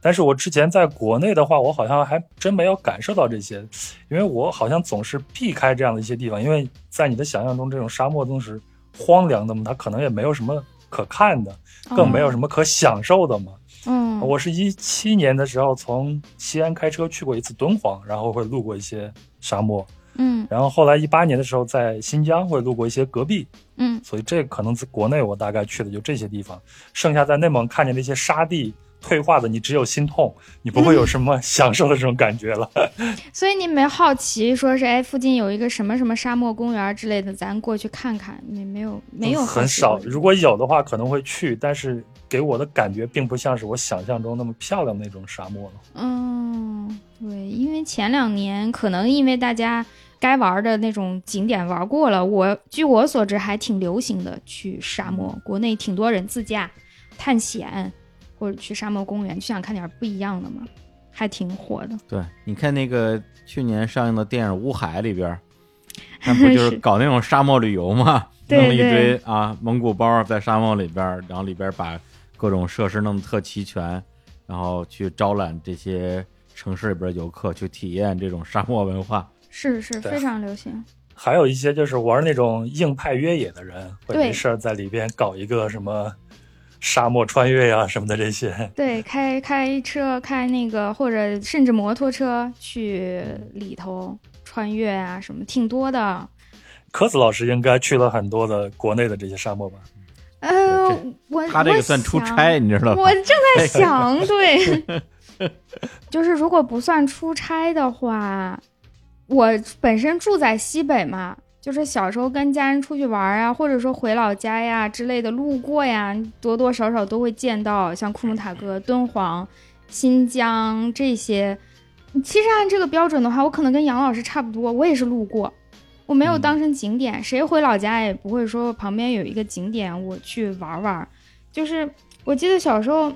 但是我之前在国内的话，我好像还真没有感受到这些，因为我好像总是避开这样的一些地方，因为在你的想象中，这种沙漠都是荒凉的嘛，它可能也没有什么可看的，更没有什么可享受的嘛。嗯，我是一七年的时候从西安开车去过一次敦煌，然后会路过一些沙漠。嗯，然后后来一八年的时候在新疆会路过一些戈壁。嗯，所以这可能在国内我大概去的就这些地方，剩下在内蒙看见那些沙地。退化的你只有心痛，你不会有什么 享受的这种感觉了。所以你没好奇，说是哎，附近有一个什么什么沙漠公园之类的，咱过去看看。你没有没有很少，如果有的话可能会去，但是给我的感觉并不像是我想象中那么漂亮那种沙漠了。嗯，对，因为前两年可能因为大家该玩的那种景点玩过了，我据我所知还挺流行的去沙漠，国内挺多人自驾探险。或者去沙漠公园，就想看点不一样的嘛，还挺火的。对，你看那个去年上映的电影《乌海》里边，那不就是搞那种沙漠旅游嘛？弄了一堆啊蒙古包在沙漠里边，然后里边把各种设施弄得特齐全，然后去招揽这些城市里边游客去体验这种沙漠文化。是是，非常流行。还有一些就是玩那种硬派越野的人，会没事在里边搞一个什么。沙漠穿越呀什么的这些，对，开开车开那个或者甚至摩托车去里头穿越啊什么，挺多的。柯子老师应该去了很多的国内的这些沙漠吧？呃，我他这个算出差，你知道吗？我正在想，对，就是如果不算出差的话，我本身住在西北嘛。就是小时候跟家人出去玩啊，或者说回老家呀之类的，路过呀，多多少少都会见到像库木塔格、敦煌新疆这些。其实按这个标准的话，我可能跟杨老师差不多，我也是路过，我没有当成景点。谁回老家也不会说旁边有一个景点我去玩玩。就是我记得小时候，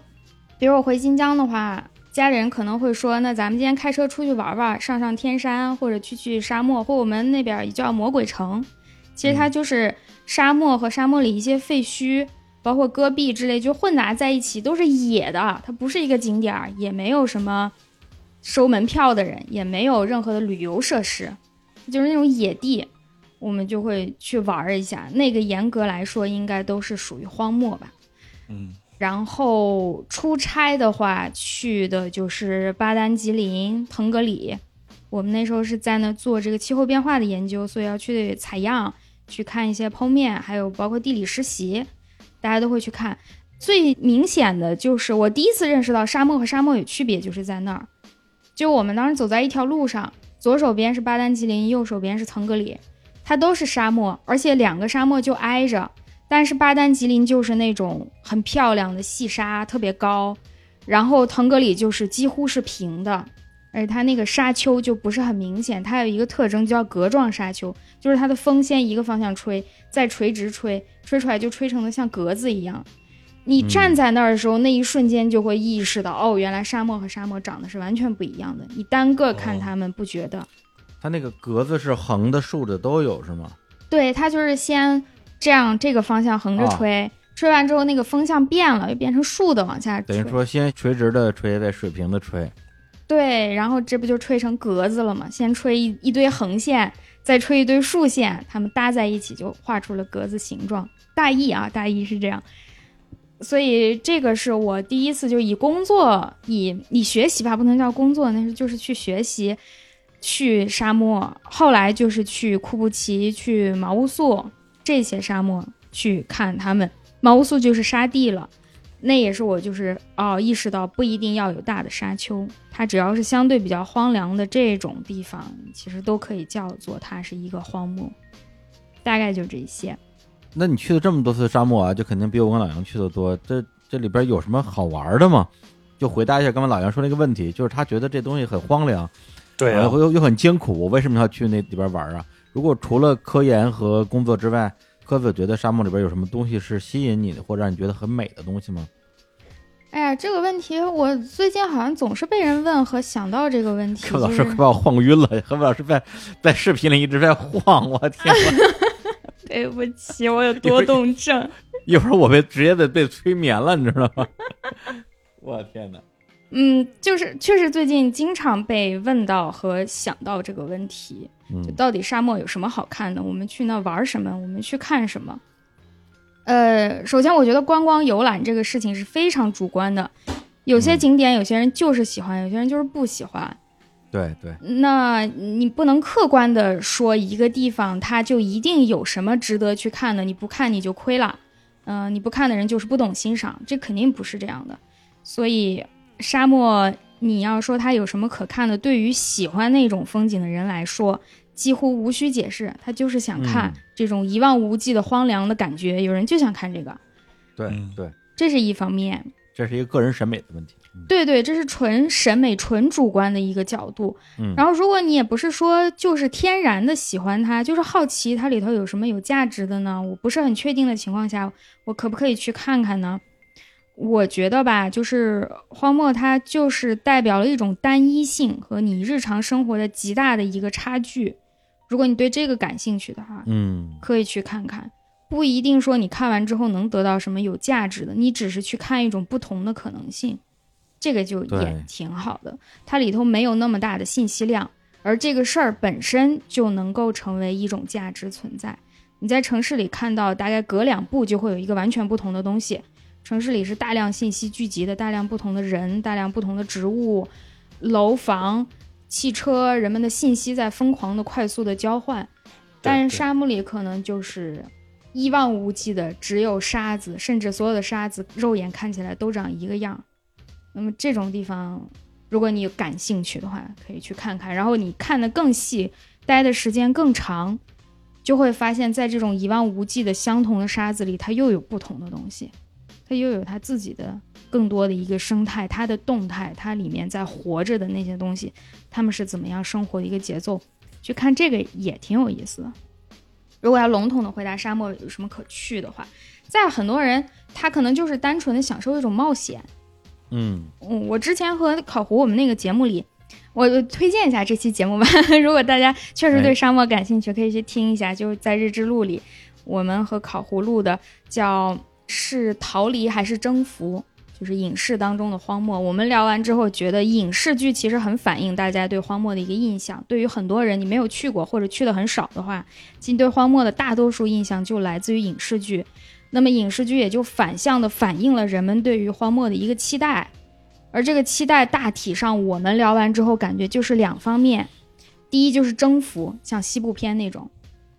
比如我回新疆的话，家里人可能会说，那咱们今天开车出去玩玩，上上天山或者去去沙漠，或我们那边也叫魔鬼城。其实它就是沙漠和沙漠里一些废墟，包括戈壁之类，就混杂在一起，都是野的，它不是一个景点，也没有什么。收门票的人也没有任何的旅游设施，就是那种野地，我们就会去玩一下。那个严格来说，应该都是属于荒漠吧。嗯，然后出差的话，去的就是巴丹吉林、腾格里。我们那时候是在那做这个气候变化的研究，所以要去采样，去看一些剖面，还有包括地理实习，大家都会去看。最明显的就是我第一次认识到沙漠和沙漠有区别，就是在那儿。就我们当时走在一条路上，左手边是巴丹吉林，右手边是腾格里，它都是沙漠，而且两个沙漠就挨着。但是巴丹吉林就是那种很漂亮的细沙，特别高，然后腾格里就是几乎是平的，而且它那个沙丘就不是很明显。它有一个特征叫格状沙丘，就是它的风先一个方向吹，再垂直吹，吹出来就吹成的像格子一样。你站在那儿的时候，那一瞬间就会意识到，哦，原来沙漠和沙漠长得是完全不一样的。你单个看它们不觉得？它那个格子是横的、竖的都有是吗？对，它就是先这样这个方向横着吹，吹完之后那个风向变了，又变成竖的往下。等于说先垂直的吹，再水平的吹。对，然后这不就吹成格子了吗？先吹一一堆横线，再吹一堆竖线，它们搭在一起就画出了格子形状。大意啊，大意是这样。所以这个是我第一次就以工作以以学习吧，不能叫工作，那是就是去学习，去沙漠，后来就是去库布齐、去毛乌素这些沙漠去看他们。毛乌素就是沙地了，那也是我就是哦意识到不一定要有大的沙丘，它只要是相对比较荒凉的这种地方，其实都可以叫做它是一个荒漠。大概就这些。那你去了这么多次沙漠啊，就肯定比我跟老杨去的多。这这里边有什么好玩的吗？就回答一下刚才老杨说那个问题，就是他觉得这东西很荒凉，对，又又很艰苦。我为什么要去那里边玩啊？如果除了科研和工作之外，科子觉得沙漠里边有什么东西是吸引你的，或者让你觉得很美的东西吗？哎呀，这个问题我最近好像总是被人问和想到这个问题。柯老师快把我晃晕了，何老师在在视频里一直在晃，我天！对不起，我有多动症。一会儿我被直接的被催眠了，你知道吗？我天哪！嗯，就是确实最近经常被问到和想到这个问题，就到底沙漠有什么好看的？我们去那玩什么？我们去看什么？呃，首先我觉得观光游览这个事情是非常主观的，有些景点有些人就是喜欢，有些人就是不喜欢。对对，那你不能客观的说一个地方它就一定有什么值得去看的，你不看你就亏了，嗯，你不看的人就是不懂欣赏，这肯定不是这样的。所以沙漠你要说它有什么可看的，对于喜欢那种风景的人来说，几乎无需解释，他就是想看这种一望无际的荒凉的感觉，有人就想看这个。对对，这是一方面，这是一个个人审美的问题。对对，这是纯审美、纯主观的一个角度。嗯，然后如果你也不是说就是天然的喜欢它，就是好奇它里头有什么有价值的呢？我不是很确定的情况下，我可不可以去看看呢？我觉得吧，就是荒漠它就是代表了一种单一性和你日常生活的极大的一个差距。如果你对这个感兴趣的话，嗯，可以去看看。不一定说你看完之后能得到什么有价值的，你只是去看一种不同的可能性。这个就也挺好的，它里头没有那么大的信息量，而这个事儿本身就能够成为一种价值存在。你在城市里看到，大概隔两步就会有一个完全不同的东西。城市里是大量信息聚集的，大量不同的人，大量不同的植物、楼房、汽车，人们的信息在疯狂的、快速的交换。但是沙漠里可能就是一望无际的，只有沙子，甚至所有的沙子肉眼看起来都长一个样。那么这种地方，如果你感兴趣的话，可以去看看。然后你看的更细，待的时间更长，就会发现，在这种一望无际的相同的沙子里，它又有不同的东西，它又有它自己的更多的一个生态，它的动态，它里面在活着的那些东西，他们是怎么样生活的一个节奏，去看这个也挺有意思的。如果要笼统的回答沙漠有什么可去的话，在很多人他可能就是单纯的享受一种冒险。嗯嗯，我之前和烤糊我们那个节目里，我推荐一下这期节目吧。如果大家确实对沙漠感兴趣，可以去听一下，就是在日之路里，我们和烤糊录的叫是逃离还是征服，就是影视当中的荒漠。我们聊完之后，觉得影视剧其实很反映大家对荒漠的一个印象。对于很多人，你没有去过或者去的很少的话，其实对荒漠的大多数印象就来自于影视剧。那么影视剧也就反向的反映了人们对于荒漠的一个期待，而这个期待大体上我们聊完之后感觉就是两方面，第一就是征服，像西部片那种，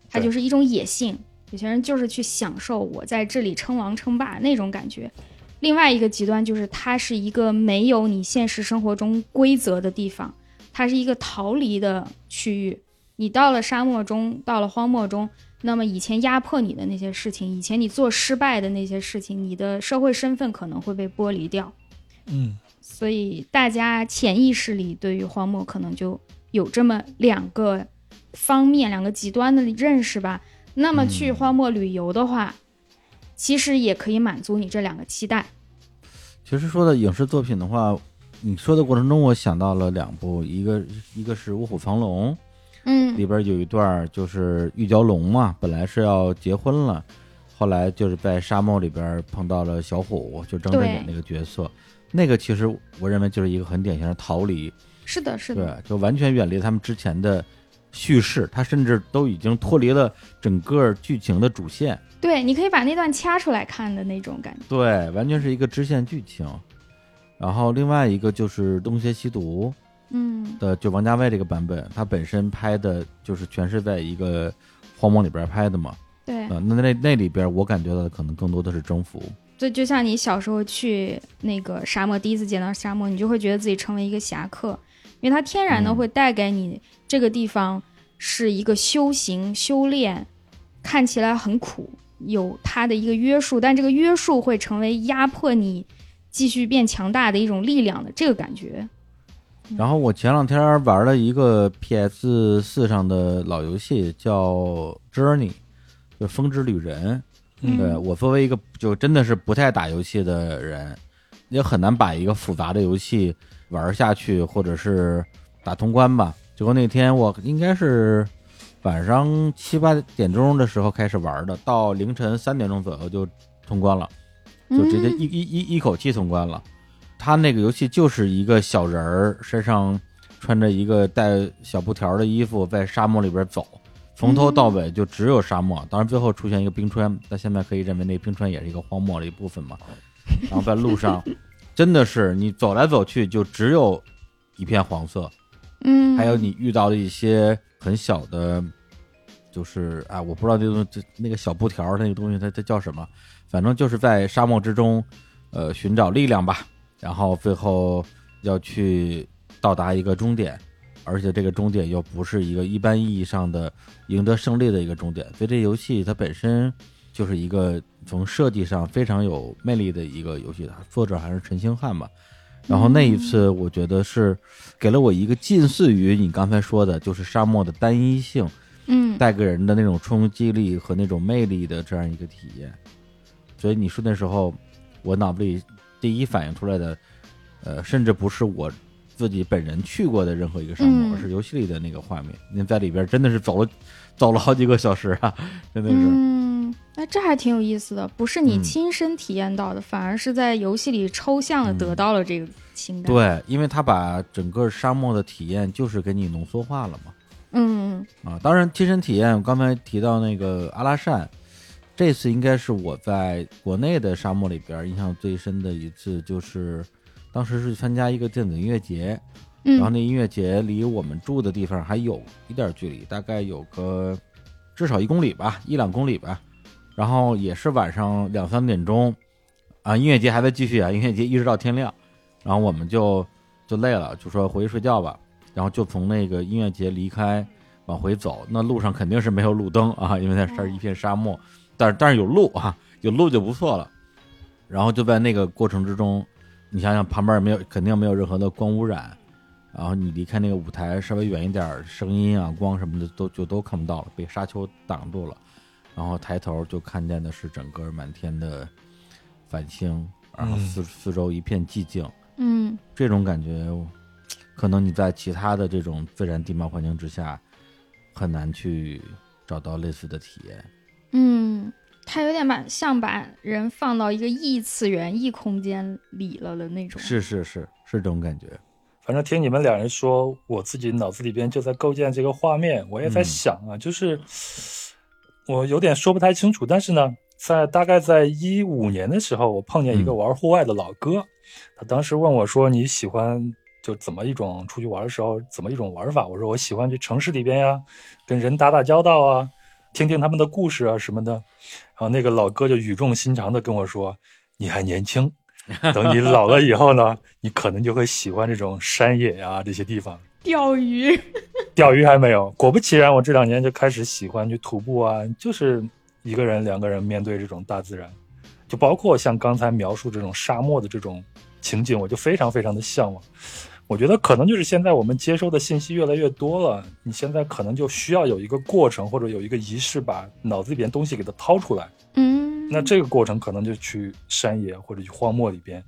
它就是一种野性，有些人就是去享受我在这里称王称霸那种感觉。另外一个极端就是它是一个没有你现实生活中规则的地方，它是一个逃离的区域。你到了沙漠中，到了荒漠中。那么以前压迫你的那些事情，以前你做失败的那些事情，你的社会身份可能会被剥离掉。嗯，所以大家潜意识里对于荒漠可能就有这么两个方面、两个极端的认识吧。那么去荒漠旅游的话，其实也可以满足你这两个期待。其实说的影视作品的话，你说的过程中，我想到了两部，一个一个是《卧虎藏龙》。嗯，里边有一段就是玉娇龙嘛，本来是要结婚了，后来就是在沙漠里边碰到了小虎，就张震演那个角色，那个其实我认为就是一个很典型的逃离，是的，是的，对，就完全远离他们之前的叙事，它甚至都已经脱离了整个剧情的主线。对，你可以把那段掐出来看的那种感觉。对，完全是一个支线剧情。然后另外一个就是《东邪西毒》。嗯的就王家卫这个版本，他本身拍的就是全是在一个荒漠里边拍的嘛。对，那那那里边我感觉到的可能更多的是征服。对就像你小时候去那个沙漠，第一次见到沙漠，你就会觉得自己成为一个侠客，因为它天然的会带给你这个地方是一个修行修炼，看起来很苦，有它的一个约束，但这个约束会成为压迫你继续变强大的一种力量的这个感觉。然后我前两天玩了一个 PS 四上的老游戏，叫《Journey》，就《风之旅人》。对我作为一个就真的是不太打游戏的人，也很难把一个复杂的游戏玩下去，或者是打通关吧。结果那天我应该是晚上七八点钟的时候开始玩的，到凌晨三点钟左右就通关了，就直接一一一一口气通关了。他那个游戏就是一个小人儿，身上穿着一个带小布条的衣服，在沙漠里边走，从头到尾就只有沙漠。当然最后出现一个冰川，但现在可以认为那冰川也是一个荒漠的一部分嘛。然后在路上，真的是你走来走去就只有一片黄色，嗯，还有你遇到的一些很小的，就是啊，我不知道这东西，那个小布条那个东西它它叫什么，反正就是在沙漠之中，呃，寻找力量吧。然后最后要去到达一个终点，而且这个终点又不是一个一般意义上的赢得胜利的一个终点，所以这游戏它本身就是一个从设计上非常有魅力的一个游戏。作者还是陈星汉吧。然后那一次我觉得是给了我一个近似于你刚才说的，就是沙漠的单一性，嗯，带给人的那种冲击力和那种魅力的这样一个体验。所以你说那时候我脑子里。第一反应出来的，呃，甚至不是我自己本人去过的任何一个沙漠，而是游戏里的那个画面。您在里边真的是走了，走了好几个小时啊，真的是。嗯，那这还挺有意思的，不是你亲身体验到的，反而是在游戏里抽象的得到了这个情感。对，因为他把整个沙漠的体验就是给你浓缩化了嘛。嗯啊，当然亲身体验，我刚才提到那个阿拉善。这次应该是我在国内的沙漠里边印象最深的一次，就是当时是参加一个电子音乐节，然后那音乐节离我们住的地方还有一点距离，大概有个至少一公里吧，一两公里吧。然后也是晚上两三点钟，啊，音乐节还在继续啊，音乐节一直到天亮，然后我们就就累了，就说回去睡觉吧，然后就从那个音乐节离开往回走，那路上肯定是没有路灯啊，因为那是一片沙漠。但是但是有路啊，有路就不错了。然后就在那个过程之中，你想想旁边也没有，肯定没有任何的光污染，然后你离开那个舞台稍微远一点，声音啊、光什么的都就都看不到了，被沙丘挡住了。然后抬头就看见的是整个满天的繁星，然后四、四周一片寂静。嗯这种感觉，可能你在其他的这种自然地貌环境之下，很难去找到类似的体验。嗯，它有点把像把人放到一个异次元、异空间里了的那种。是是是是这种感觉。反正听你们两人说，我自己脑子里边就在构建这个画面，我也在嗯想啊，就是我有点说不太清楚，但是呢，在大概在一五年的时候，我碰见一个嗯玩户外的老哥，他当时问我说：“你喜欢就怎么一种出去玩的时候怎么一种玩法？”我说：“我喜欢去城市里边呀，跟人打打交道啊，听听他们的故事啊什么的。”然后那个老哥就语重心长的跟我说：“你还年轻。”等你老了以后呢，你可能就会喜欢这种山野啊这些地方。钓鱼，钓鱼还没有，果不其然，我这两年就开始喜欢去徒步啊，就是一个人、两个人面对这种大自然，就包括像刚才描述这种沙漠的这种情景，我就非常非常的向往。我觉得可能就是现在我们接收的信息越来越多了，你现在可能就需要有一个过程或者有一个仪式，把脑子里边东西给它掏出来。嗯，那这个过程可能就去山野或者去荒漠里边，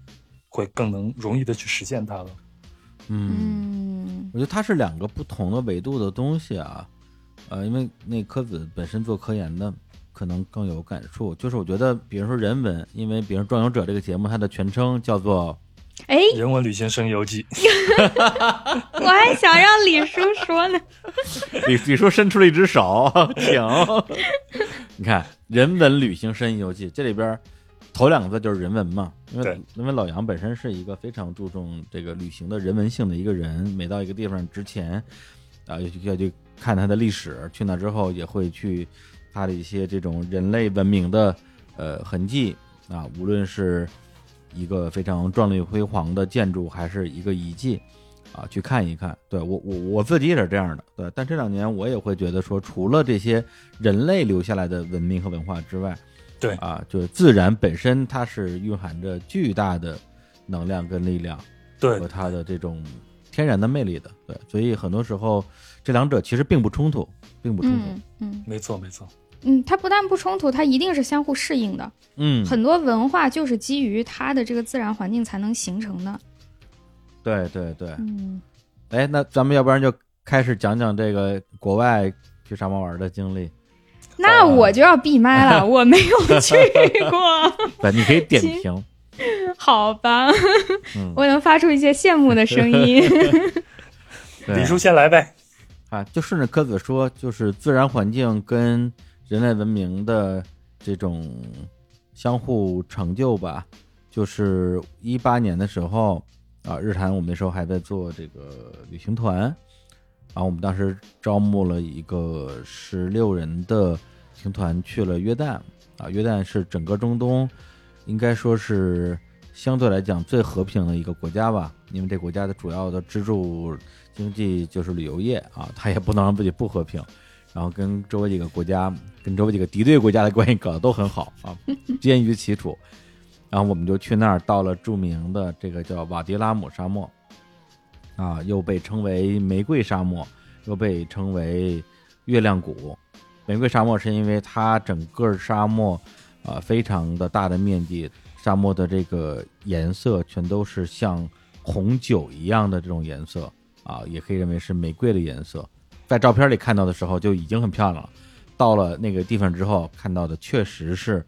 会更能容易的去实现它了。嗯，嗯我觉得它是两个不同的维度的东西啊。呃，因为那科子本身做科研的，可能更有感触。就是我觉得，比如说人文，因为比如《壮游者》这个节目，它的全称叫做哎，人文旅行声游记 我还想让李叔说呢。李李叔伸出了一只手，请。你看，《人文旅行深游记》这里边儿头两个字就是人文嘛，因为因为老杨本身是一个非常注重这个旅行的人文性的一个人，每到一个地方之前啊，要去要去看它的历史，去那之后也会去它的一些这种人类文明的呃痕迹啊，无论是一个非常壮丽辉煌的建筑，还是一个遗迹。啊，去看一看。对我我我自己也是这样的，对。但这两年我也会觉得说，除了这些人类留下来的文明和文化之外，对啊，就是自然本身它是蕴含着巨大的能量跟力量对和它的这种天然的魅力的，对。所以很多时候这两者其实并不冲突，并不冲突。嗯嗯没错没错。嗯，它不但不冲突，它一定是相互适应的。嗯，很多文化就是基于它的这个自然环境才能形成的。对对对。嗯，哎，那咱们要不然就开始讲讲这个国外去沙漠玩的经历。那我就要闭麦了，我没有去过。对，你可以点评。好吧，嗯，我能发出一些羡慕的声音。对李叔先来呗。啊，就顺着柯子说，就是自然环境跟人类文明的这种相互成就吧。就是一八年的时候啊，日坛我们那时候还在做这个旅行团，然后我们当时招募了一个十六人的旅行团去了约旦啊，约旦是整个中东应该说是相对来讲最和平的一个国家吧，因为这国家的主要的支柱经济就是旅游业啊，它也不能让自己不和平，然后跟周围几个国家、跟周围几个敌对国家的关系搞得都很好啊，兼于其处。然后我们就去那儿，到了著名的这个叫瓦迪拉姆沙漠，啊，又被称为玫瑰沙漠，又被称为月亮谷。玫瑰沙漠是因为它整个沙漠啊非常的大的面积，沙漠的这个颜色全都是像红酒一样的这种颜色啊，也可以认为是玫瑰的颜色。在照片里看到的时候就已经很漂亮了，到了那个地方之后看到的确实是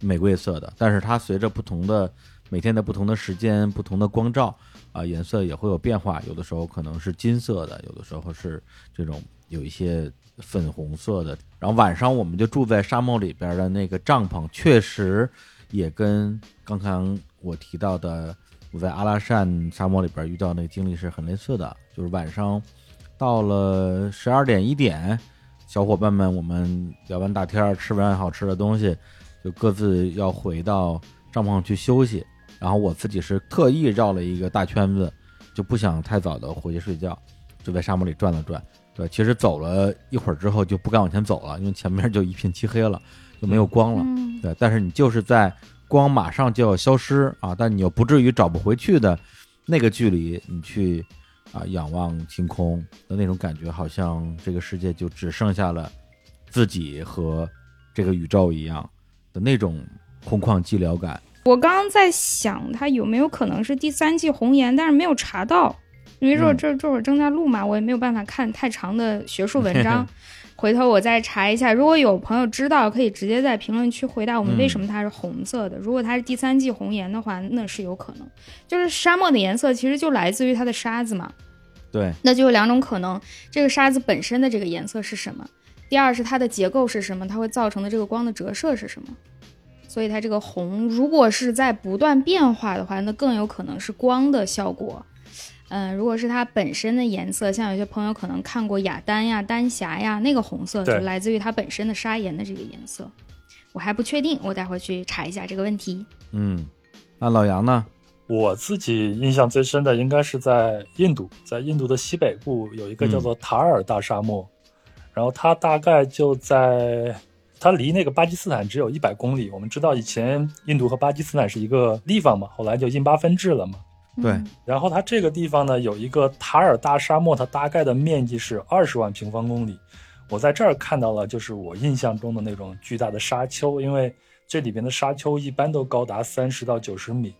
玫瑰色的，但是它随着不同的每天的不同的时间、不同的光照啊，颜色也会有变化。有的时候可能是金色的，有的时候是这种有一些粉红色的。然后晚上我们就住在沙漠里边的那个帐篷，确实也跟刚刚我提到的我在阿拉善沙漠里边遇到那个经历是很类似的，就是晚上到了十二点一点，小伙伴们我们聊完大天儿，吃完好吃的东西，就各自要回到帐篷去休息。然后我自己是特意绕了一个大圈子，就不想太早的回去睡觉，就在沙漠里转了转。对，其实走了一会儿之后就不敢往前走了，因为前面就一片漆黑了，就没有光了。嗯对，但是你就是在光马上就要消失啊，但你又不至于找不回去的那个距离，你去啊仰望星空的那种感觉，好像这个世界就只剩下了自己和这个宇宙一样的那种空旷寂寥感。我刚刚在想，它有没有可能是第三季红颜，但是没有查到，因为这嗯这这会儿正在录嘛，我也没有办法看太长的学术文章。回头我再查一下，如果有朋友知道，可以直接在评论区回答我们嗯为什么它是红色的。如果它是第三季红颜的话，那是有可能。就是沙漠的颜色其实就来自于它的沙子嘛，对，那就有两种可能：这个沙子本身的这个颜色是什么？第二是它的结构是什么？它会造成的这个光的折射是什么？所以它这个红，如果是在不断变化的话，那更有可能是光的效果。嗯，如果是它本身的颜色，像有些朋友可能看过雅丹呀、丹霞呀，那个红色就来自于它本身的砂岩的这个颜色。我还不确定，我待会去查一下这个问题。嗯，那老杨呢？我自己印象最深的应该是在印度，在印度的西北部有一个叫做塔尔大沙漠，然后它大概就在它离那个巴基斯坦只有一百公里。我们知道以前印度和巴基斯坦是一个地方嘛，后来就印巴分治了嘛。对嗯然后它这个地方呢有一个塔尔大沙漠，它大概的面积是二十万平方公里。我在这儿看到了，就是我印象中的那种巨大的沙丘，因为这里边的沙丘一般都高达三十到九十米，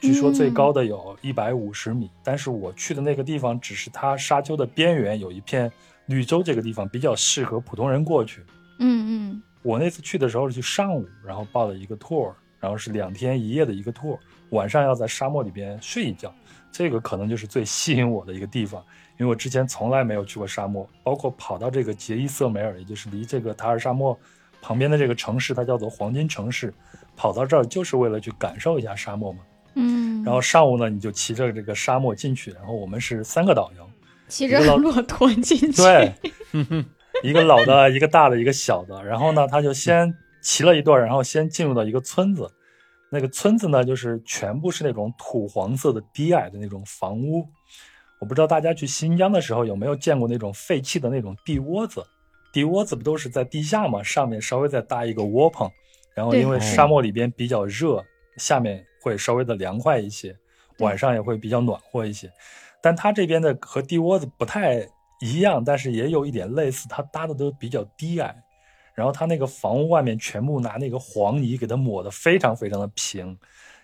据说最高的有一百五十米。但是我去的那个地方只是它沙丘的边缘有一片绿洲，这个地方比较适合普通人过去。嗯嗯我那次去的时候是去上午，然后报了一个 tour，然后是两天一夜的一个 tour，晚上要在沙漠里边睡一觉，这个可能就是最吸引我的一个地方，因为我之前从来没有去过沙漠，包括跑到这个杰伊瑟梅尔，也就是离这个塔尔沙漠旁边的这个城市，它叫做黄金城市，跑到这儿就是为了去感受一下沙漠嘛。嗯，然后上午呢，你就骑着这个沙漠进去，然后我们是三个导游，骑着老骆驼进去，对，一个老的，一个大的，一个小的。然后呢，他就先骑了一段，然后先进入到一个村子。那个村子呢，就是全部是那种土黄色的低矮的那种房屋。我不知道大家去新疆的时候有没有见过那种废弃的那种地窝子？地窝子不都是在地下吗？上面稍微再搭一个窝棚，然后因为沙漠里边比较热，下面会稍微的凉快一些，晚上也会比较暖和一些。但它这边的和地窝子不太一样，但是也有一点类似，它搭的都比较低矮，然后它那个房屋外面全部拿那个黄泥给它抹得非常非常的平，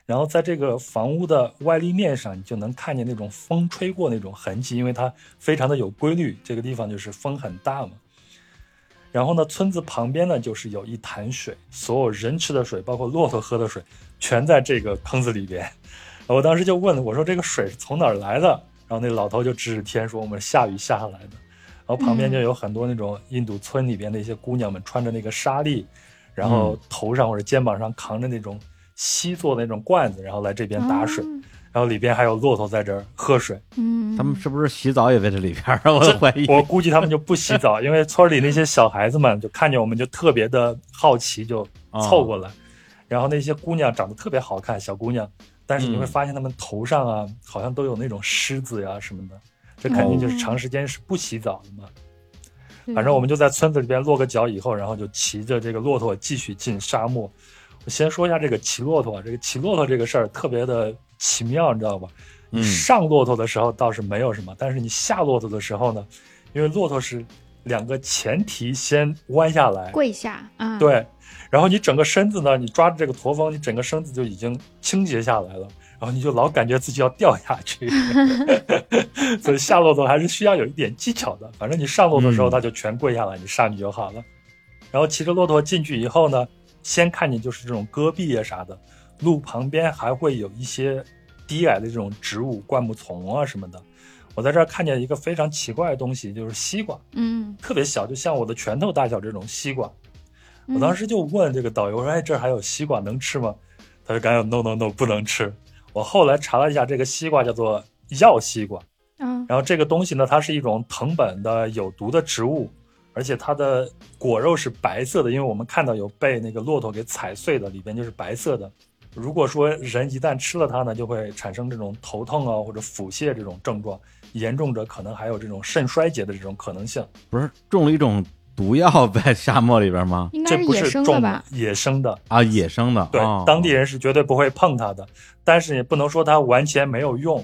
然后在这个房屋的外立面上，你就能看见那种风吹过那种痕迹，因为它非常的有规律，这个地方就是风很大嘛。然后呢，村子旁边呢就是有一潭水，所有人吃的水，包括骆驼喝的水，全在这个坑子里边。我当时就问我说：“这个水是从哪儿来的？”然后那老头就指指天说：“我们下雨下下来的。”然后旁边就有很多那种印度村里边的一些姑娘们，穿着那个纱丽，然后头上或者肩膀上扛着那种锡做的那种罐子，然后来这边打水。哦然后里边还有骆驼在这儿喝水。嗯，他们是不是洗澡也在这里边儿？我怀疑。我估计他们就不洗澡，因为村里那些小孩子们就看见我们就特别的好奇，就凑过来。然后那些姑娘长得特别好看，小姑娘，但是你会嗯发现他们头上啊，好像都有那种虱子呀什么的，这肯定就是长时间是不洗澡的嘛。对反正我们就在村子里边落个脚以后，然后就骑着这个骆驼继续进沙漠。我先说一下这个骑骆驼啊，这个骑骆驼这个事儿特别的奇妙，你知道吧？嗯你上骆驼的时候倒是没有什么，但是你下骆驼的时候呢，因为骆驼是两个前蹄先弯下来，跪下啊，，对，然后你整个身子呢，你抓着这个驼峰，你整个身子就已经倾斜下来了，然后你就老感觉自己要掉下去，所以下骆驼还是需要有一点技巧的。反正你上骆驼的时候，嗯它就全跪下来，你上去就好了。然后骑着骆驼进去以后呢，先看见就是这种戈壁啊啥的，路旁边还会有一些低矮的这种植物、灌木丛啊什么的。我在这儿看见一个非常奇怪的东西，就是西瓜，嗯，特别小，就像我的拳头大小这种西瓜。我当时就问这个导游说：“哎，这儿还有西瓜能吃吗？”他就赶紧 “no no no，不能吃。”我后来查了一下，这个西瓜叫做药西瓜，嗯然后这个东西呢，它是一种藤本的有毒的植物，而且它的果肉是白色的，因为我们看到有被那个骆驼给踩碎的，里边就是白色的。如果说人一旦吃了它呢，就会产生这种头痛啊或者腹泻这种症状，严重者可能还有这种肾衰竭的这种可能性。不是中了一种毒药在沙漠里边吗？应该这不野是种生的吧？野生的，啊，野生的，对，哦当地人是绝对不会碰它的。但是也不能说它完全没有用，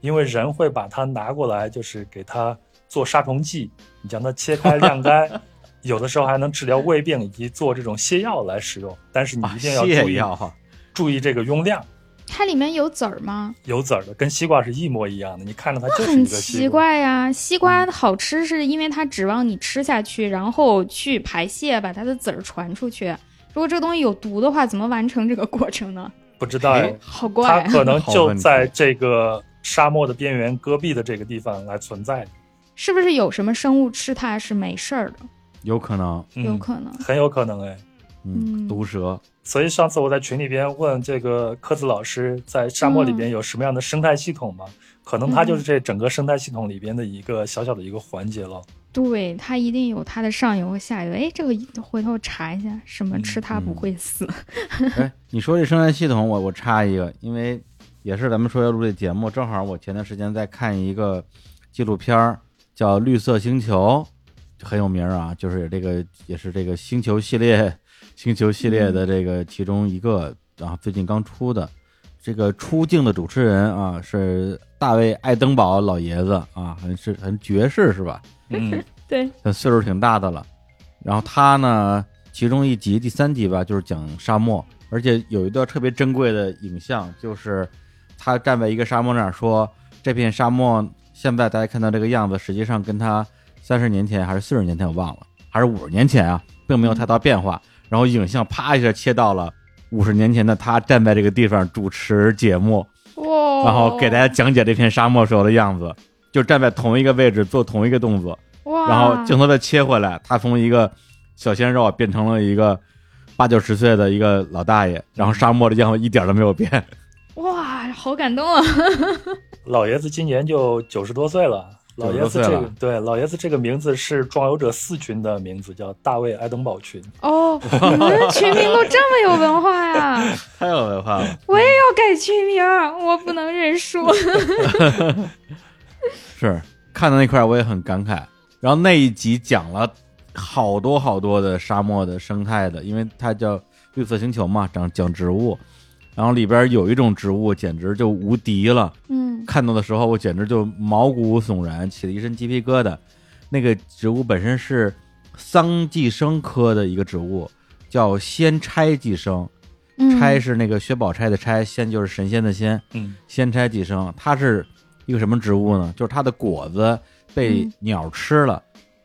因为人会把它拿过来，就是给它做杀虫剂，你将它切开晾干，有的时候还能治疗胃病以及做这种泻药来使用。但是你啊一定要注意、泻药啊注意这个用量，它里面有籽儿吗？有籽儿的，跟西瓜是一模一样的。你看着它就是很一个西奇。怪呀，西瓜好吃是因为它指望你吃下去，然后去排泄，把它的籽儿传出去。如果这个东西有毒的话，怎么完成这个过程呢？不知道哎，好怪啊！它可能就在这个沙漠的边缘戈壁的这个地方来存在，是不是有什么生物吃它是没事儿的？有可能，嗯有可能。很有可能哎。嗯，嗯毒蛇，所以上次我在群里边问这个科子老师，在沙漠里边有什么样的生态系统吗？可能它就是这整个生态系统里边的一个小小的一个环节了。对，它一定有它的上游和下游。哎，这个回头查一下，什么吃它不嗯会死？哎，你说这生态系统，我我插一个，因为也是咱们说要录这节目，正好我前段时间在看一个纪录片儿，叫《绿色星球》，很有名儿啊，就是这个也是这个星球系列，星球系列的这个其中一个，然后最近刚出的。这个出镜的主持人啊是大卫·爱登堡老爷子啊，很是很爵士是吧？嗯，对，岁数挺大的了。然后他呢，其中一集第三集吧，就是讲沙漠，而且有一段特别珍贵的影像，就是他站在一个沙漠那儿说，这片沙漠现在大家看到这个样子，实际上跟他三十年前还是四十年前我忘了，还是五十年前啊，并没有太大变化。然后影像啪一下切到了五十年前的他站在这个地方主持节目，哇！然后给大家讲解这片沙漠时候的样子，就站在同一个位置做同一个动作。哇，然后镜头再切回来，他从一个小鲜肉变成了一个八九十岁的一个老大爷，然后沙漠的样子一点都没有变。哇，好感动啊！老爷子今年就九十多岁了。老爷子这90多岁了个对老爷子这个名字是壮游者四群的名字，叫大卫·爱登堡群。哦，你们的群名都这么有文化呀！太有文化了，我也要改群名，我不能认输。是看到那块儿我也很感慨。然后那一集讲了好多好多的沙漠的生态的，因为它叫绿色星球嘛，讲讲植物。然后里边有一种植物简直就无敌了，嗯看到的时候，我简直就毛骨悚然，起了一身鸡皮疙瘩。那个植物本身是桑寄生科的一个植物，叫仙钗寄生。嗯，钗是那个薛宝钗的钗，仙就是神仙的仙，嗯，仙钗寄生。它是一个什么植物呢？就是它的果子被嗯鸟吃了，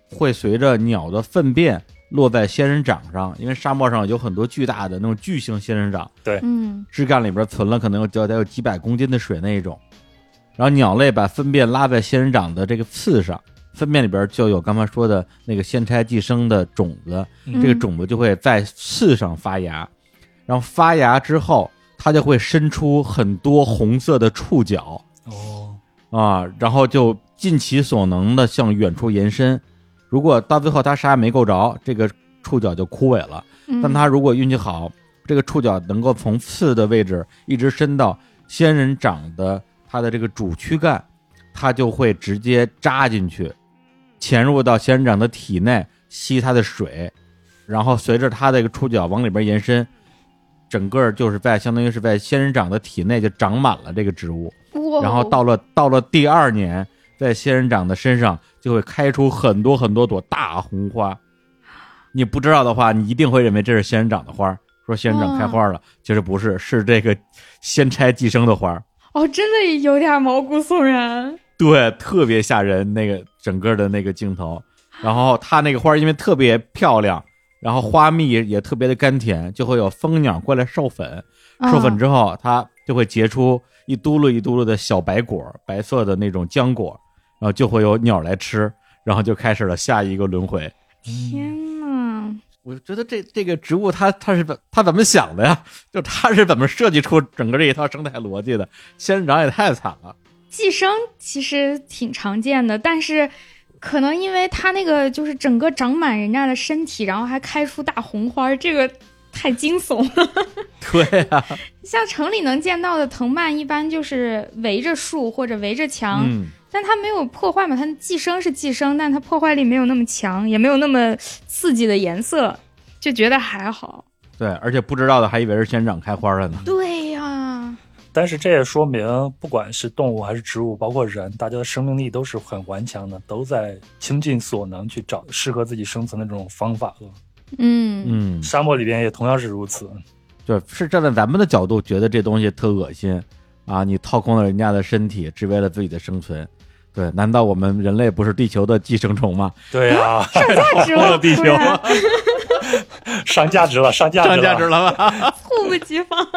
会随着鸟的粪便落在仙人掌上，因为沙漠上有很多巨大的那种巨型仙人掌。对嗯枝干里边存了可能有得得有几百公斤的水那一种，然后鸟类把粪便拉在仙人掌的这个刺上，粪便里边就有刚才说的那个仙钗寄生的种子，嗯这个种子就会在刺上发芽，然后发芽之后，它就会伸出很多红色的触角哦，啊，然后就尽其所能的向远处延伸。如果到最后它啥也没够着，这个触角就枯萎了。嗯，但它如果运气好，这个触角能够从刺的位置一直伸到仙人掌的它的这个主躯干，它就会直接扎进去，潜入到仙人掌的体内，吸它的水，然后随着它这个触角往里边延伸，整个就是在相当于是在仙人掌的体内就长满了这个植物，然后到了到了第二年，在仙人掌的身上就会开出很多很多朵大红花。你不知道的话，你一定会认为这是仙人掌的花儿，说仙人掌开花了，其实不是，是这个仙钗寄生的花儿。哦，真的有点毛骨悚然。对，特别吓人，那个整个的那个镜头。然后它那个花因为特别漂亮，然后花蜜也特别的甘甜，就会有蜂鸟过来授粉。授粉啊之后，它就会结出一嘟噜一嘟噜的小白果，白色的那种浆果，然后就会有鸟来吃，然后就开始了下一个轮回。天呐，我觉得这这个植物它它是怎它怎么想的呀？就它是怎么设计出整个这一套生态逻辑的？仙人掌也太惨了。寄生其实挺常见的，但是可能因为它那个就是整个长满人家的身体，然后还开出大红花，这个太惊悚了。对啊，像城里能见到的藤蔓，一般就是围着树或者围着墙，嗯，但它没有破坏嘛，它寄生是寄生，但它破坏力没有那么强，也没有那么刺激的颜色，就觉得还好。对，而且不知道的还以为是仙人掌开花了呢。对呀，但是这也说明，不管是动物还是植物，包括人，大家的生命力都是很顽强的，都在倾尽所能去找适合自己生存的这种方法了。嗯嗯，沙漠里边也同样是如此。对，是站在咱们的角度觉得这东西特恶心啊！你掏空了人家的身体，只为了自己的生存。对，难道我们人类不是地球的寄生虫吗？对呀、上价值了，地球上价值了，上价值了，上价值了吧？猝不及防。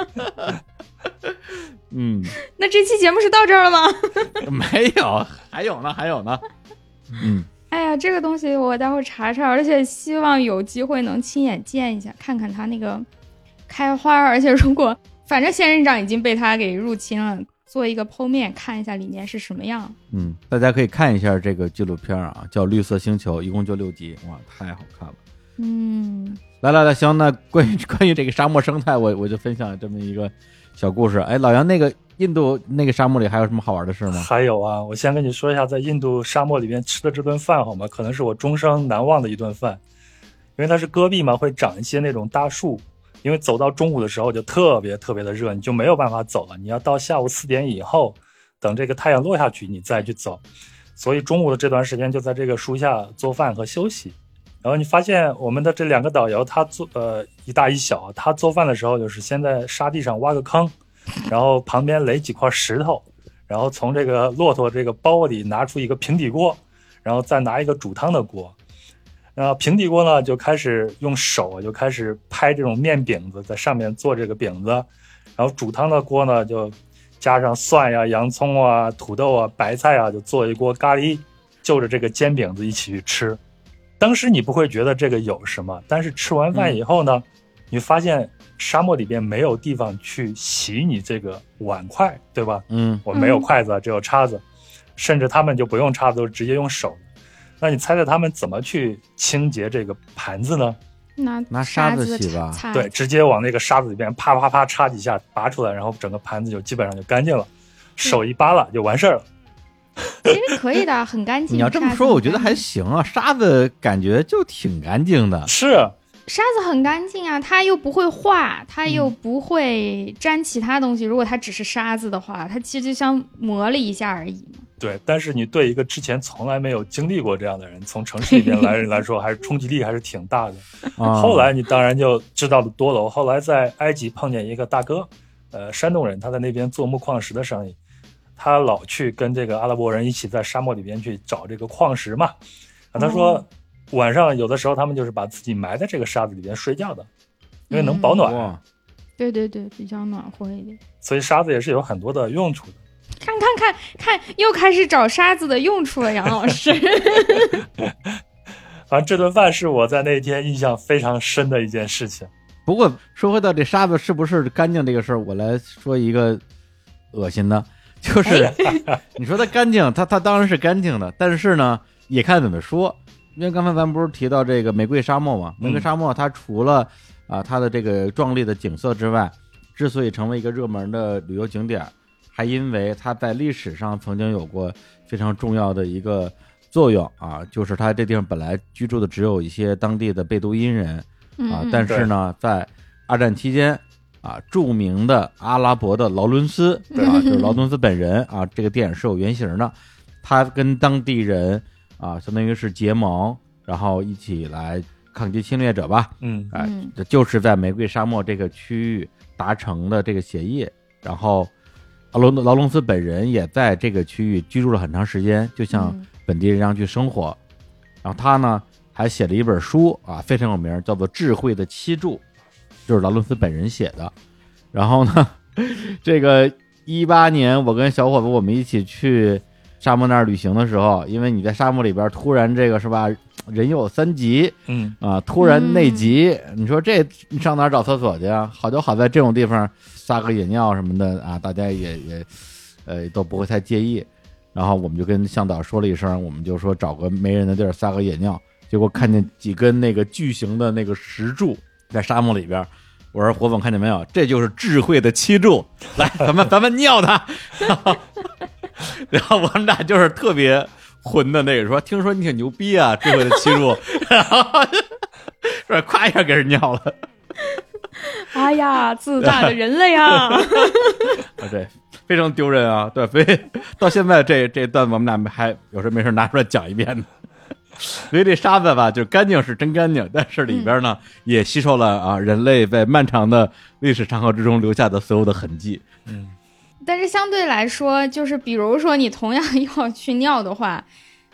嗯，那这期节目是到这儿了吗？没有，还有呢，还有呢。嗯，哎呀，这个东西我待会儿查查，而且希望有机会能亲眼见一下，看看它那个开花。而且如果反正仙人掌已经被它给入侵了，做一个剖面看一下里面是什么样。嗯，大家可以看一下这个纪录片啊，叫《绿色星球》，一共就六集，哇，太好看了。嗯，来来来，行，那关于 关于这个沙漠生态，我我就分享这么一个小故事。哎，老杨，那个印度那个沙漠里还有什么好玩的事吗？还有啊，我先跟你说一下，在印度沙漠里面吃的这顿饭好吗？可能是我终生难忘的一顿饭，因为它是戈壁嘛，会长一些那种大树。因为走到中午的时候就特别特别的热，你就没有办法走了。你要到下午四点以后，等这个太阳落下去，你再去走。所以中午的这段时间就在这个树下做饭和休息。然后你发现我们的这两个导游，他做呃一大一小，他做饭的时候就是先在沙地上挖个坑，然后旁边垒几块石头，然后从这个骆驼这个包里拿出一个平底锅，然后再拿一个煮汤的锅，然后平底锅呢就开始用手就开始拍这种面饼子，在上面做这个饼子，然后煮汤的锅呢就加上蒜呀、洋葱啊、土豆啊、白菜啊，就做一锅咖喱，就着这个煎饼子一起去吃。当时你不会觉得这个有什么，但是吃完饭以后呢，你发现沙漠里边没有地方去洗你这个碗筷，对吧？嗯，我没有嗯筷子，只有叉子，甚至他们就不用叉子，都直接用手。那你猜猜他们怎么去清洁这个盘子呢？拿拿沙沙子子洗吧对，直接往那个沙子里边啪啪啪插几下，拔出来，然后整个盘子就基本上就干净了，手一扒拉就完事儿了。其实可以的，很干净。你要这么说，我觉得还行啊。沙子感觉就挺干净的。是，沙子很干净啊，它又不会化，它又嗯不会沾其他东西。如果它只是沙子的话，它其实就像磨了一下而已嘛。对。但是你对一个之前从来没有经历过这样的人，从城市里边来人来说，还是冲击力还是挺大的。啊、后来你当然就知道的多了。我后来在埃及碰见一个大哥，呃，山东人，他在那边做木矿石的生意，他老去跟这个阿拉伯人一起在沙漠里边去找这个矿石嘛。啊，他说哦晚上有的时候他们就是把自己埋在这个沙子里边睡觉的，因为能保暖，哇，对对对，比较暖和一点。所以沙子也是有很多的用处的。看看看看，又开始找沙子的用处了，杨老师。反正这顿饭是我在那天印象非常深的一件事情。不过说回到这沙子是不是干净这个事儿，我来说一个恶心的，就是你说它干净，它它当然是干净的，但是呢，也看怎么说。因为刚才咱们不是提到这个玫瑰沙漠嘛，玫瑰沙漠它除了啊它的这个壮丽的景色之外，之所以成为一个热门的旅游景点，还因为它在历史上曾经有过非常重要的一个作用啊，就是它这地方本来居住的只有一些当地的贝都因人，啊嗯，但是呢，在二战期间啊，著名的阿拉伯的劳伦斯对啊，就是劳伦斯本人啊，这个电影是有原型的，他跟当地人啊，相当于是结盟，然后一起来抗击侵略者吧，嗯。哎就是在玫瑰沙漠这个区域达成的这个协议，然后劳伦劳伦斯本人也在这个区域居住了很长时间，就像嗯本地人一样去生活。然后他呢还写了一本书啊，非常有名，叫做《智慧的七柱》，就是劳伦斯本人写的。然后呢，这个一八年我跟小伙子我们一起去沙漠那儿旅行的时候，因为你在沙漠里边突然这个是吧，人有三急嗯，啊，突然内急，你说这你上哪儿找厕所去啊？好就好在这种地方撒个野尿什么的啊，大家也也呃都不会太介意。然后我们就跟向导说了一声，我们就说找个没人的地儿撒个野尿，结果看见几根那个巨型的那个石柱在沙漠里边。我说火总看见没有？这就是智慧的七柱，来，咱们咱们尿它。然后我们俩就是特别混的那个，说听说你挺牛逼啊，智慧的七柱，然后说夸一下给人尿了，哎呀，自大的人类啊！啊对，非常丢人啊，对，所以到现在这这段我们俩还有事没事拿出来讲一遍呢。所以这沙子吧，就干净是真干净，但是里边呢、也吸收了啊人类在漫长的历史长河之中留下的所有的痕迹。嗯，但是相对来说，就是比如说你同样 要去尿的话，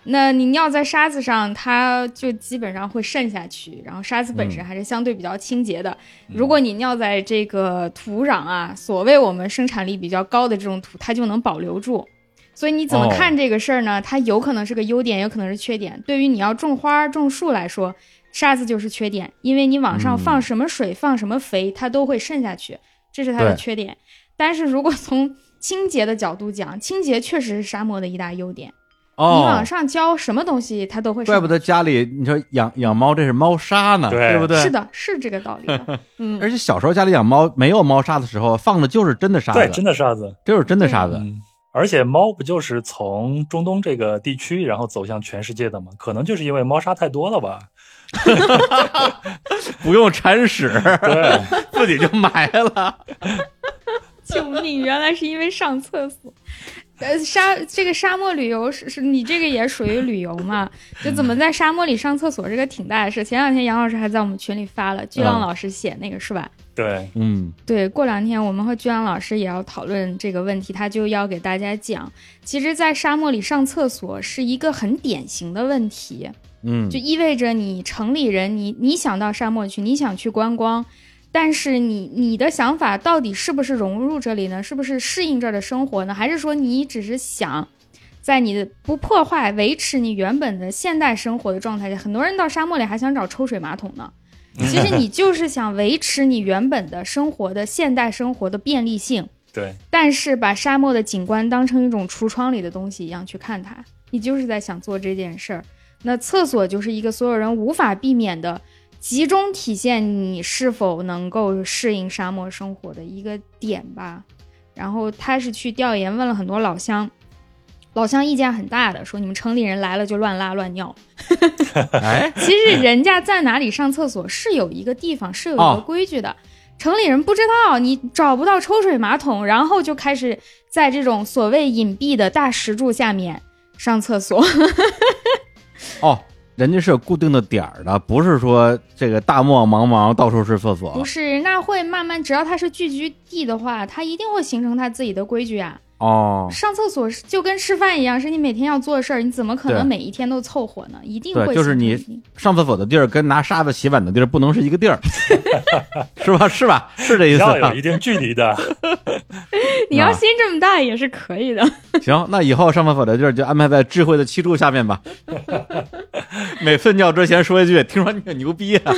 那你尿在沙子上，它就基本上会渗下去。然后沙子本身还是相对比较清洁的。如果你尿在这个土壤啊，所谓我们生产力比较高的这种土，它就能保留住。所以你怎么哦看这个事儿呢？它有可能是个优点，有可能是缺点。对于你要种花、种树来说，沙子就是缺点，因为你往上嗯放什么水、放什么肥，它都会渗下去，这是它的缺点。但是如果从清洁的角度讲，清洁确实是沙漠的一大优点。你哦往，上浇什么东西，它都会渗怪不得家里你说养养猫这是猫砂呢，对不对？是的，是这个道理的。嗯，而且小时候家里养猫没有猫砂的时候，放的就是真的沙子，对，真的沙子。就是真的沙子。嗯，而且猫不就是从中东这个地区，然后走向全世界的吗？可能就是因为猫砂太多了吧？不用铲屎，对，自己就埋了。救命！原来是因为上厕所。呃，沙这个沙漠旅游是是你这个也属于旅游嘛？就怎么在沙漠里上厕所，这个挺大的事。前两天杨老师还在我们群里发了，巨浪嗯老师写那个是吧？对，嗯对，过两天我们和巨浪老师也要讨论这个问题，他就要给大家讲，其实，在沙漠里上厕所是一个很典型的问题，嗯就意味着你城里人，你你想到沙漠去，你想去观光，但是你你的想法到底是不是融入这里呢？是不是适应这儿的生活呢？还是说你只是想在你的不破坏、维持你原本的现代生活的状态下？很多人到沙漠里还想找抽水马桶呢。其实你就是想维持你原本的生活的现代生活的便利性，对，但是把沙漠的景观当成一种橱窗里的东西一样去看它，你就是在想做这件事儿。那厕所就是一个所有人无法避免的，集中体现你是否能够适应沙漠生活的一个点吧。然后他是去调研，问了很多老乡，老乡意见很大的，说你们城里人来了就乱拉乱尿。哎，其实人家在哪里上厕所是有一个地方，是有一个哦规矩的。城里人不知道，你找不到抽水马桶，然后就开始在这种所谓隐蔽的大石柱下面上厕所。哦，人家是有固定的点儿的，不是说这个大漠茫茫到处是厕所不。是，那会慢慢，只要它是聚居地的话，它一定会形成它自己的规矩啊。哦，上厕所是就跟吃饭一样，是你每天要做的事儿，你怎么可能每一天都凑合呢？一定会就是你上厕所的地儿跟拿沙子洗碗的地儿不能是一个地儿，是吧？是吧？是这意思吧要有一？定距离的。啊你要心这么大也是可以的。行，那以后上厕所的地儿就安排在智慧的七柱下面吧。每次尿之前说一句：“听说你很牛逼啊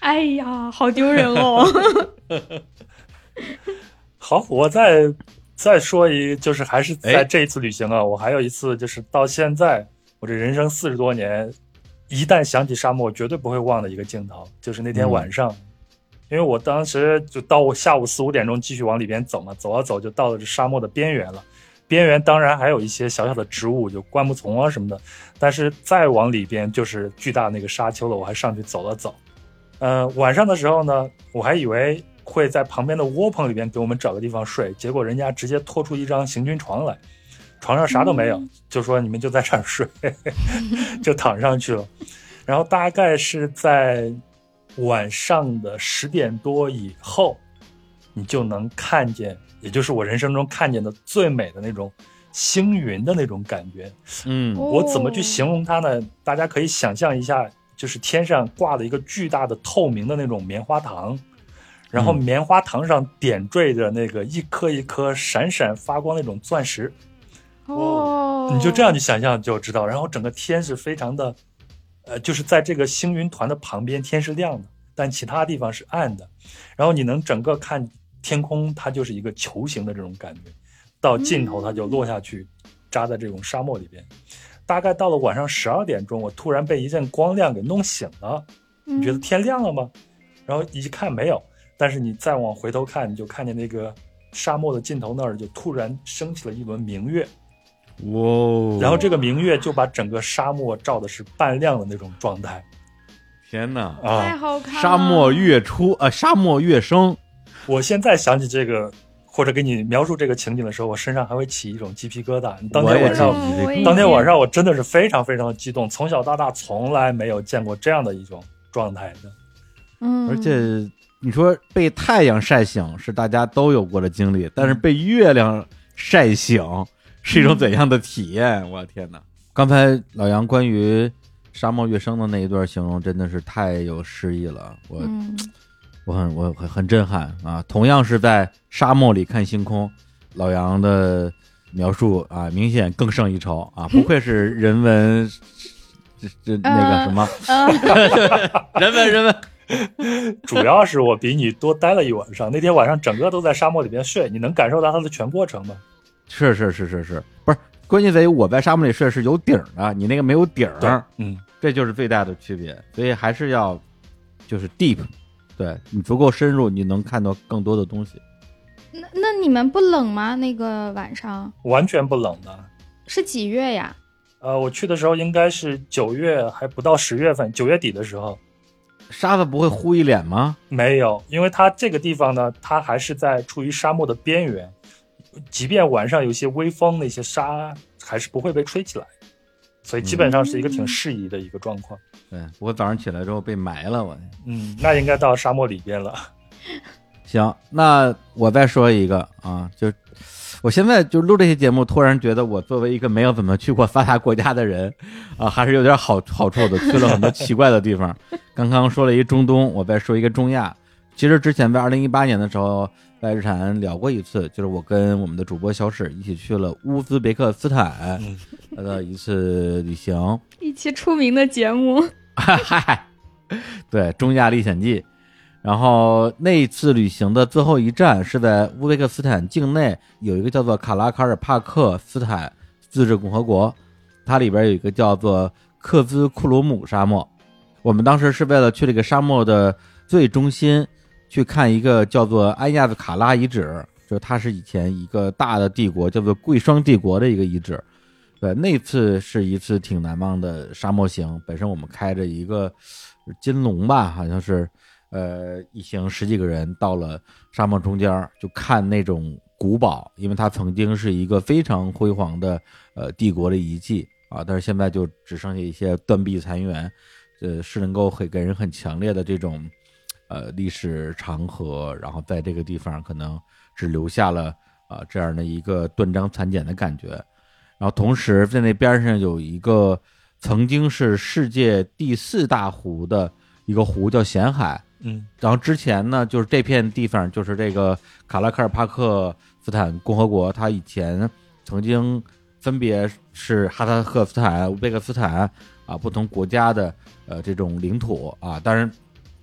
哎呀，好丢人哦！好，我再再说一，就是还是哎在这一次旅行啊，我还有一次就是到现在我这人生四十多年，一旦想起沙漠，绝对不会忘的一个镜头，就是那天晚上，因为我当时就到我下午四五点钟继续往里边走嘛，走啊走就到了这沙漠的边缘了。边缘当然还有一些小小的植物，就灌木丛啊什么的，但是再往里边就是巨大那个沙丘了。我还上去走了走。呃，晚上的时候呢，我还以为会在旁边的窝棚里边给我们找个地方睡，结果人家直接拖出一张行军床来，床上啥都没有，嗯就说你们就在这儿睡，就躺上去了。然后大概是在晚上的十点多以后，你就能看见，也就是我人生中看见的最美的那种星云的那种感觉。？”嗯我怎么去哦形容它呢？大家可以想象一下，就是天上挂了一个巨大的透明的那种棉花糖，然后嗯棉花糖上点缀着那个一颗一颗闪闪发光那种钻石，哦，你就这样去想象就知道。然后整个天是非常的，呃，就是在这个星云团的旁边，天是亮的，但其他地方是暗的。然后你能整个看天空，它就是一个球形的这种感觉，到尽头它就落下去，扎在这种沙漠里边。大概到了晚上十二点钟，我突然被一阵光亮给弄醒了。你觉得嗯天亮了吗？然后一看没有，但是你再往回头看，你就看见那个沙漠的尽头那儿就突然升起了一轮明月，哇哦，然后这个明月就把整个沙漠照的是半亮的那种状态天哪，太啊！好看了。沙漠月初呃，沙漠月升，我现在想起这个，或者给你描述这个情景的时候，我身上还会起一种鸡皮疙瘩。当天晚上，当天晚上我真的是非常非常的激动，从小到大从来没有见过这样的一种状态的。嗯，而且你说被太阳晒醒是大家都有过的经历，但是被月亮晒醒是一种怎样的体验？我的天哪！刚才老杨关于沙漠月升的那一段形容真的是太有诗意了，我、嗯，我很我很很震撼啊！同样是在沙漠里看星空，老杨的描述啊，明显更胜一筹啊！不愧是人文，这这那个什么，呃，人文人文。主要是我比你多待了一晚上，那天晚上整个都在沙漠里边睡，你能感受到它的全过程吗？是是是是是，不是关键在于我在沙漠里睡是有顶的，你那个没有顶儿，嗯，这就是最大的区别。所以还是要就是 deep，对你足够深入，你能看到更多的东西。那那你们不冷吗？那个晚上完全不冷的。是几月呀？呃，我去的时候应该是九月，还不到十月份，九月底的时候。沙子不会糊一脸吗？没有，因为它这个地方呢，它还是在处于沙漠的边缘，即便晚上有些微风，那些沙还是不会被吹起来，所以基本上是一个挺适宜的一个状况。对，不过早上起来之后被埋了，我。嗯，那应该到沙漠里边了。行，那我再说一个啊，就我现在就录这些节目，突然觉得我作为一个没有怎么去过发达国家的人啊，还是有点好好处的，去了很多奇怪的地方。刚刚说了一中东，我再说一个中亚。其实之前在二零一八年的时候，在日产聊过一次，就是我跟我们的主播小史一起去了乌兹别克斯坦嗯，的一次旅行。一期出名的节目。嗨，对《中亚历险记》，然后那一次旅行的最后一站是在乌兹别克斯坦境内有一个叫做卡拉卡尔帕克斯坦自治共和国，它里边有一个叫做克孜库鲁姆沙漠。我们当时是为了去这个沙漠的最中心去看一个叫做安亚兹卡拉遗址，就它是以前一个大的帝国叫做贵霜帝国的一个遗址。对，那次是一次挺难忘的沙漠行。本身我们开着一个金龙吧，好像是，呃，一行十几个人到了沙漠中间儿，就看那种古堡，因为它曾经是一个非常辉煌的呃帝国的遗迹啊，但是现在就只剩下一些断壁残垣，呃，是能够很给人很强烈的这种呃历史长河，然后在这个地方可能只留下了啊、这样的一个断章残简的感觉。然后同时在那边上有一个曾经是世界第四大湖的一个湖叫咸海，嗯然后之前呢，就是这片地方，就是这个卡拉克尔帕克斯坦共和国，它以前曾经分别是哈萨克斯坦、乌兹别克斯坦啊不同国家的呃这种领土啊，当然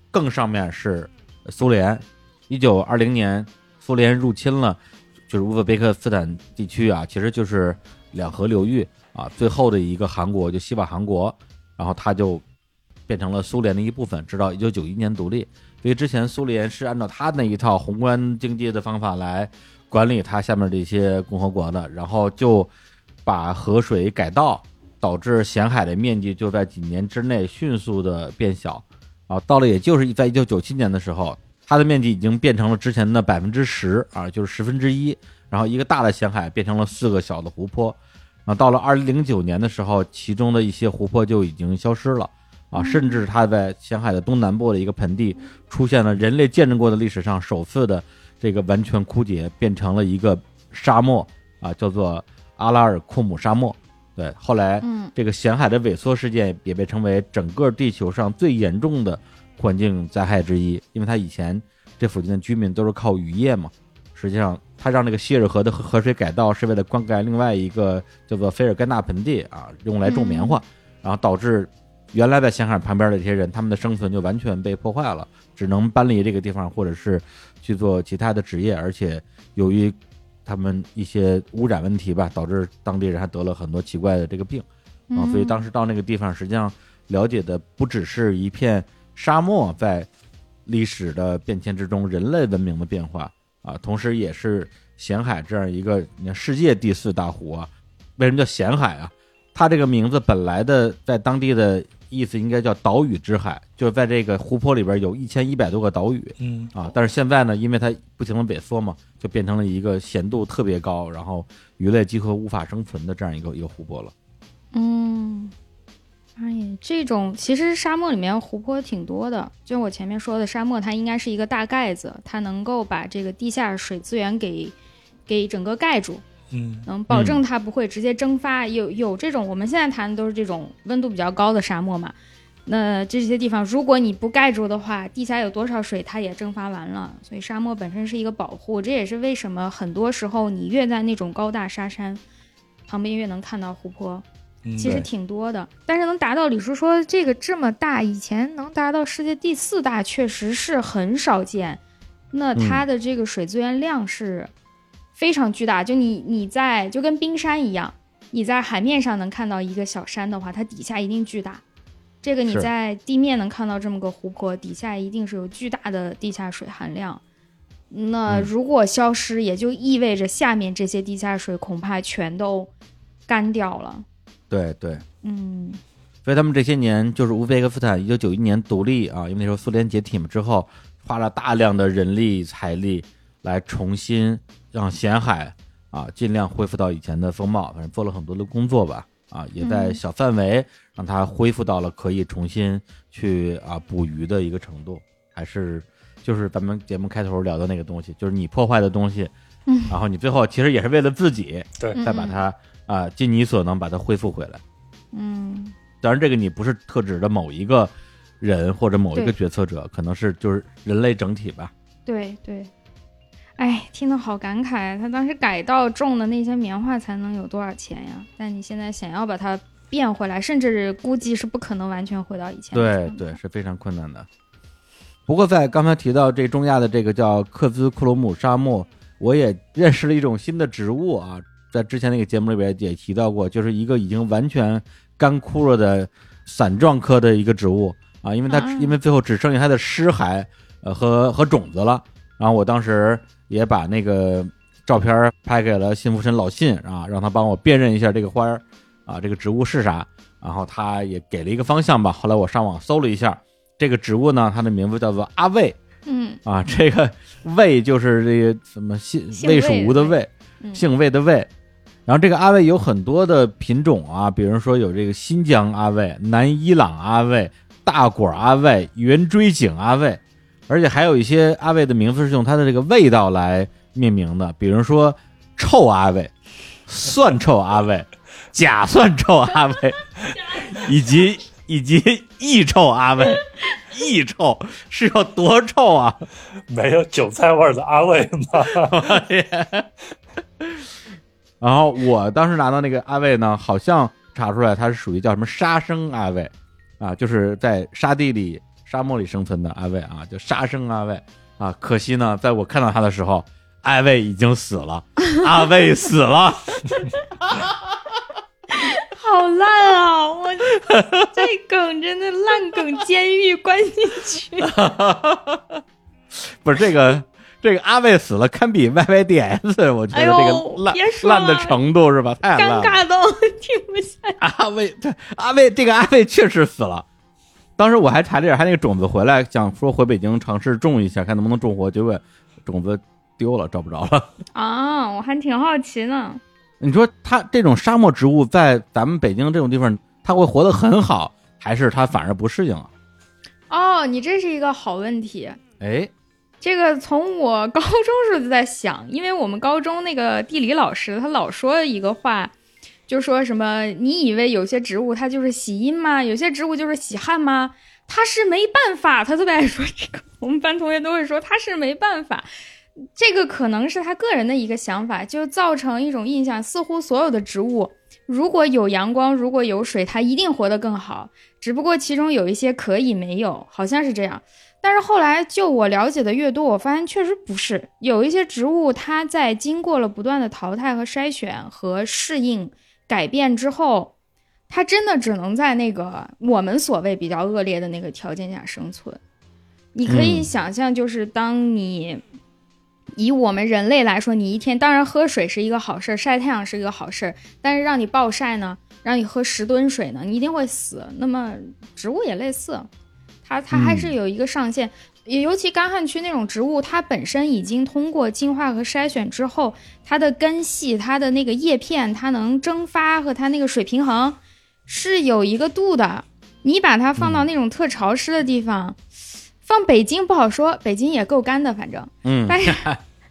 更上面是苏联。一九二零年，苏联入侵了就是乌兹别克斯坦地区啊，其实就是两河流域啊最后的一个韩国，就西瓦韩国，然后它就变成了苏联的一部分，直到一九九一年独立。所以之前苏联是按照他那一套宏观经济的方法来管理它下面这些共和国的，然后就把河水改道，导致咸海的面积就在几年之内迅速的变小。啊，到了也就是在一九九七年的时候，它的面积已经变成了之前的百分之十啊，就是十分之一。然后一个大的咸海变成了四个小的湖泊。啊到了二零零九年的时候，其中的一些湖泊就已经消失了。啊，甚至它在咸海的东南部的一个盆地出现了人类见证过的历史上首次的这个完全枯竭，变成了一个沙漠啊，叫做阿拉尔库姆沙漠。对，后来嗯这个咸海的萎缩事件也被称为整个地球上最严重的环境灾害之一，因为它以前这附近的居民都是靠渔业嘛。实际上，它让这个希尔河的河河水改道是为了灌溉另外一个叫做菲尔干纳盆地啊，用来种棉花，然后导致原来在咸海旁边的这些人，他们的生存就完全被破坏了，只能搬离这个地方，或者是去做其他的职业，而且由于他们一些污染问题吧，导致当地人还得了很多奇怪的这个病啊，所以当时到那个地方，实际上了解的不只是一片沙漠在历史的变迁之中人类文明的变化，啊，同时也是咸海这样一个你看世界第四大湖啊。为什么叫咸海啊？它这个名字本来的在当地的意思应该叫岛屿之海，就是在这个湖泊里边有一千一百多个岛屿嗯啊。但是现在呢，因为它不停的萎缩嘛，就变成了一个咸度特别高，然后鱼类几乎无法生存的这样一个一个湖泊了。嗯，哎呀，这种其实沙漠里面湖泊挺多的，就我前面说的，沙漠它应该是一个大盖子，它能够把这个地下水资源给给整个盖住，嗯能保证它不会直接蒸发。有有这种我们现在谈的都是这种温度比较高的沙漠嘛。那这些地方，如果你不盖住的话，地下有多少水，它也蒸发完了。所以沙漠本身是一个保护，这也是为什么很多时候你越在那种高大沙山旁边，越能看到湖泊。嗯，其实挺多的，但是能达到李叔说这个这么大，以前能达到世界第四大，确实是很少见。那它的这个水资源量是非常巨大，就你你在就跟冰山一样，你在海面上能看到一个小山的话，它底下一定巨大。这个你在地面能看到这么个湖泊，底下一定是有巨大的地下水含量。那嗯如果消失，也就意味着下面这些地下水恐怕全都干掉了。对对，嗯所以他们这些年就是乌兹别克斯坦一九九一年独立啊，因为那时候苏联解体嘛之后，花了大量的人力财力来重新让咸海啊尽量恢复到以前的风貌，反正做了很多的工作吧啊，也在嗯小范围让它恢复到了可以重新去啊捕鱼的一个程度，还是就是咱们节目开头聊的那个东西，就是你破坏的东西，嗯然后你最后其实也是为了自己，对嗯再把它啊尽你所能把它恢复回来。嗯当然，这个你不是特指的某一个人或者某一个决策者，可能是就是人类整体吧。对对，哎，听得好感慨啊！他当时改稻种的那些棉花才能有多少钱呀？但你现在想要把它变回来，甚至估计是不可能完全回到以前对对，是非常困难的。不过在刚才提到这中亚的这个叫克孜库鲁姆沙漠，我也认识了一种新的植物啊，在之前那个节目里边也提到过，就是一个已经完全干枯了的伞状科的一个植物啊，因为它、啊因为最后只剩下它的尸骸呃和和种子了。然后我当时也把那个照片拍给了辛福神老信啊，让他帮我辨认一下这个花儿啊，这个植物是啥。然后他也给了一个方向吧。后来我上网搜了一下，这个植物呢，它的名字叫做阿魏嗯啊，这个魏就是这个什么姓魏蜀吴的魏，嗯，姓魏的魏。然后这个阿魏有很多的品种啊，比如说有这个新疆阿魏、南伊朗阿魏、大果阿魏、圆锥颈阿魏，而且还有一些阿魏的名字是用它的这个味道来命名的，比如说臭阿魏、蒜臭阿魏、假蒜臭阿魏，以及以及异臭阿魏。异臭是有多臭啊！没有韭菜味的阿魏吗？然后我当时拿到那个阿魏呢，好像查出来它是属于叫什么沙生阿魏啊，就是在沙地里、沙漠里生存的阿魏啊，就杀生阿魏啊。可惜呢，在我看到他的时候，阿魏已经死了，阿魏死了。好烂啊！我这梗真的烂梗，监狱关进去。不是这个这个阿魏死了，堪比 YYDS，我觉得这个烂、烂的程度是吧？太烂尴了。尬到听不下去。阿魏，对阿魏，这个阿魏确实死了。当时我还查了点他那个种子回来，想说回北京尝试种一下，看能不能种活，结果种子丢了，找不着了。啊，我还挺好奇呢。你说它这种沙漠植物在咱们北京这种地方，它会活得很好，还是它反而不适应啊？哦，你这是一个好问题。哎，这个从我高中时候就在想，因为我们高中那个地理老师他老说一个话，就说什么你以为有些植物它就是喜阴吗？有些植物就是喜旱吗？他是没办法，他特别爱说这个，我们班同学都会说他是没办法。这个可能是他个人的一个想法，就造成一种印象，似乎所有的植物如果有阳光，如果有水，它一定活得更好。只不过其中有一些可以没有，好像是这样。但是后来就我了解的越多，我发现确实不是。有一些植物，它在经过了不断的淘汰和筛选和适应改变之后，它真的只能在那个我们所谓比较恶劣的那个条件下生存。你可以想象，就是当你以我们人类来说，你一天当然喝水是一个好事，晒太阳是一个好事，但是让你暴晒呢，让你喝十吨水呢，你一定会死。那么植物也类似，它它还是有一个上限。也尤其干旱区那种植物，它本身已经通过进化和筛选之后，它的根系、它的那个叶片，它能蒸发和它那个水平衡是有一个度的。你把它放到那种特潮湿的地方，放北京不好说，北京也够干的，反正。嗯，但是，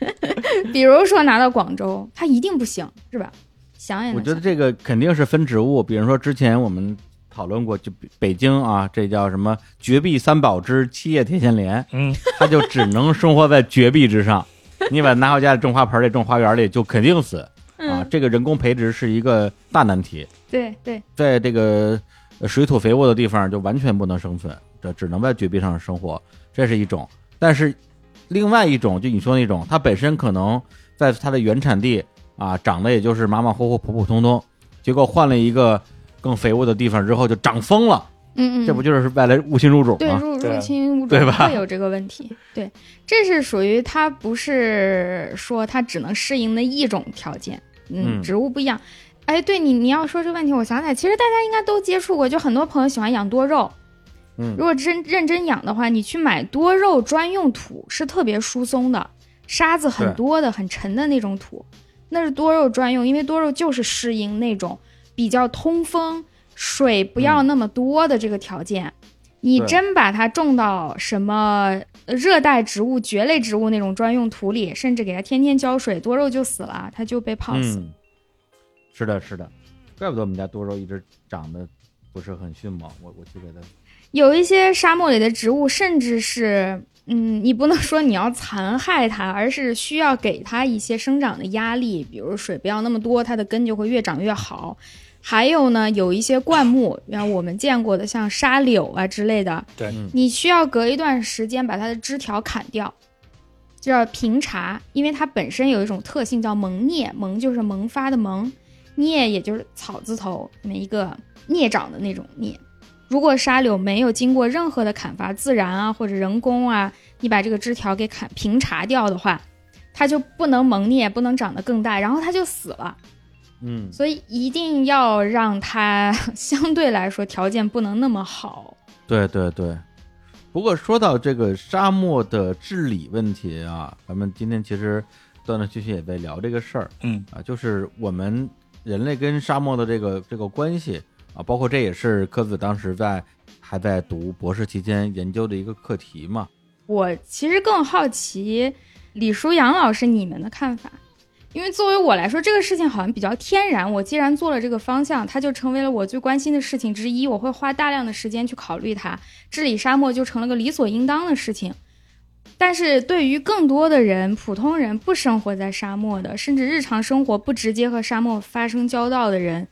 比如说拿到广州，它一定不行，是吧？想也想我觉得这个肯定是分植物，比如说之前我们讨论过，就北北京啊，这叫什么绝壁三宝之七叶铁线莲，嗯，它就只能生活在绝壁之上。你把它拿回家里种花盆里、种花园里，就肯定死啊！嗯，这个人工培植是一个大难题，对对，在这个呃水土肥沃的地方就完全不能生存，这只能在绝壁上生活，这是一种。但是另外一种，就你说那种，它本身可能在它的原产地啊，长得也就是马马虎虎、普普通通，结果换了一个更肥沃的地方之后，就长疯了，嗯嗯，这不就是外来入侵入种吗？对入入侵物对吧？种会有这个问题，对，这是属于它不是说它只能适应的一种条件，嗯嗯，植物不一样。哎，对你你要说这个问题，我想起来，其实大家应该都接触过，就很多朋友喜欢养多肉，嗯。如果真认真养的话，你去买多肉专用土是特别疏松的，沙子很多的、很沉的那种土，那是多肉专用，因为多肉就是适应那种比较通风、水不要那么多的这个条件。你真把它种到什么呃热带植物、蕨类植物那种专用土里，甚至给它天天浇水，多肉就死了，它就被泡死。嗯，是的，是的，怪不得我们家多肉一直长得不是很迅猛，我我就给它有一些沙漠里的植物，甚至是，嗯，你不能说你要残害它，而是需要给它一些生长的压力，比如水不要那么多，它的根就会越长越好。还有呢，有一些灌木，像我们见过的，像沙柳啊之类的，对，嗯你需要隔一段时间把它的枝条砍掉，就叫平茬，因为它本身有一种特性叫萌蘖，萌就是萌发的萌，蘖也就是草字头那么一个蘖长的那种蘖。如果沙柳没有经过任何的砍伐，自然啊或者人工啊，你把这个枝条给砍平茬掉的话，它就不能萌蘖，不能长得更大，然后它就死了。嗯。所以一定要让它 相对来说条件不能那么好。对对对，不过说到这个沙漠的治理问题啊，咱们今天其实断断续续也在聊这个事儿。嗯。啊，就是我们人类跟沙漠的这个这个关系啊，包括这也是科子当时在还在读博士期间研究的一个课题嘛。我其实更好奇李舒阳老师你们的看法，因为作为我来说，这个事情好像比较天然。我既然做了这个方向，它就成为了我最关心的事情之一，我会花大量的时间去考虑它。治理沙漠就成了个理所应当的事情。但是对于更多的人，普通人不生活在沙漠的，甚至日常生活不直接和沙漠发生交道的人，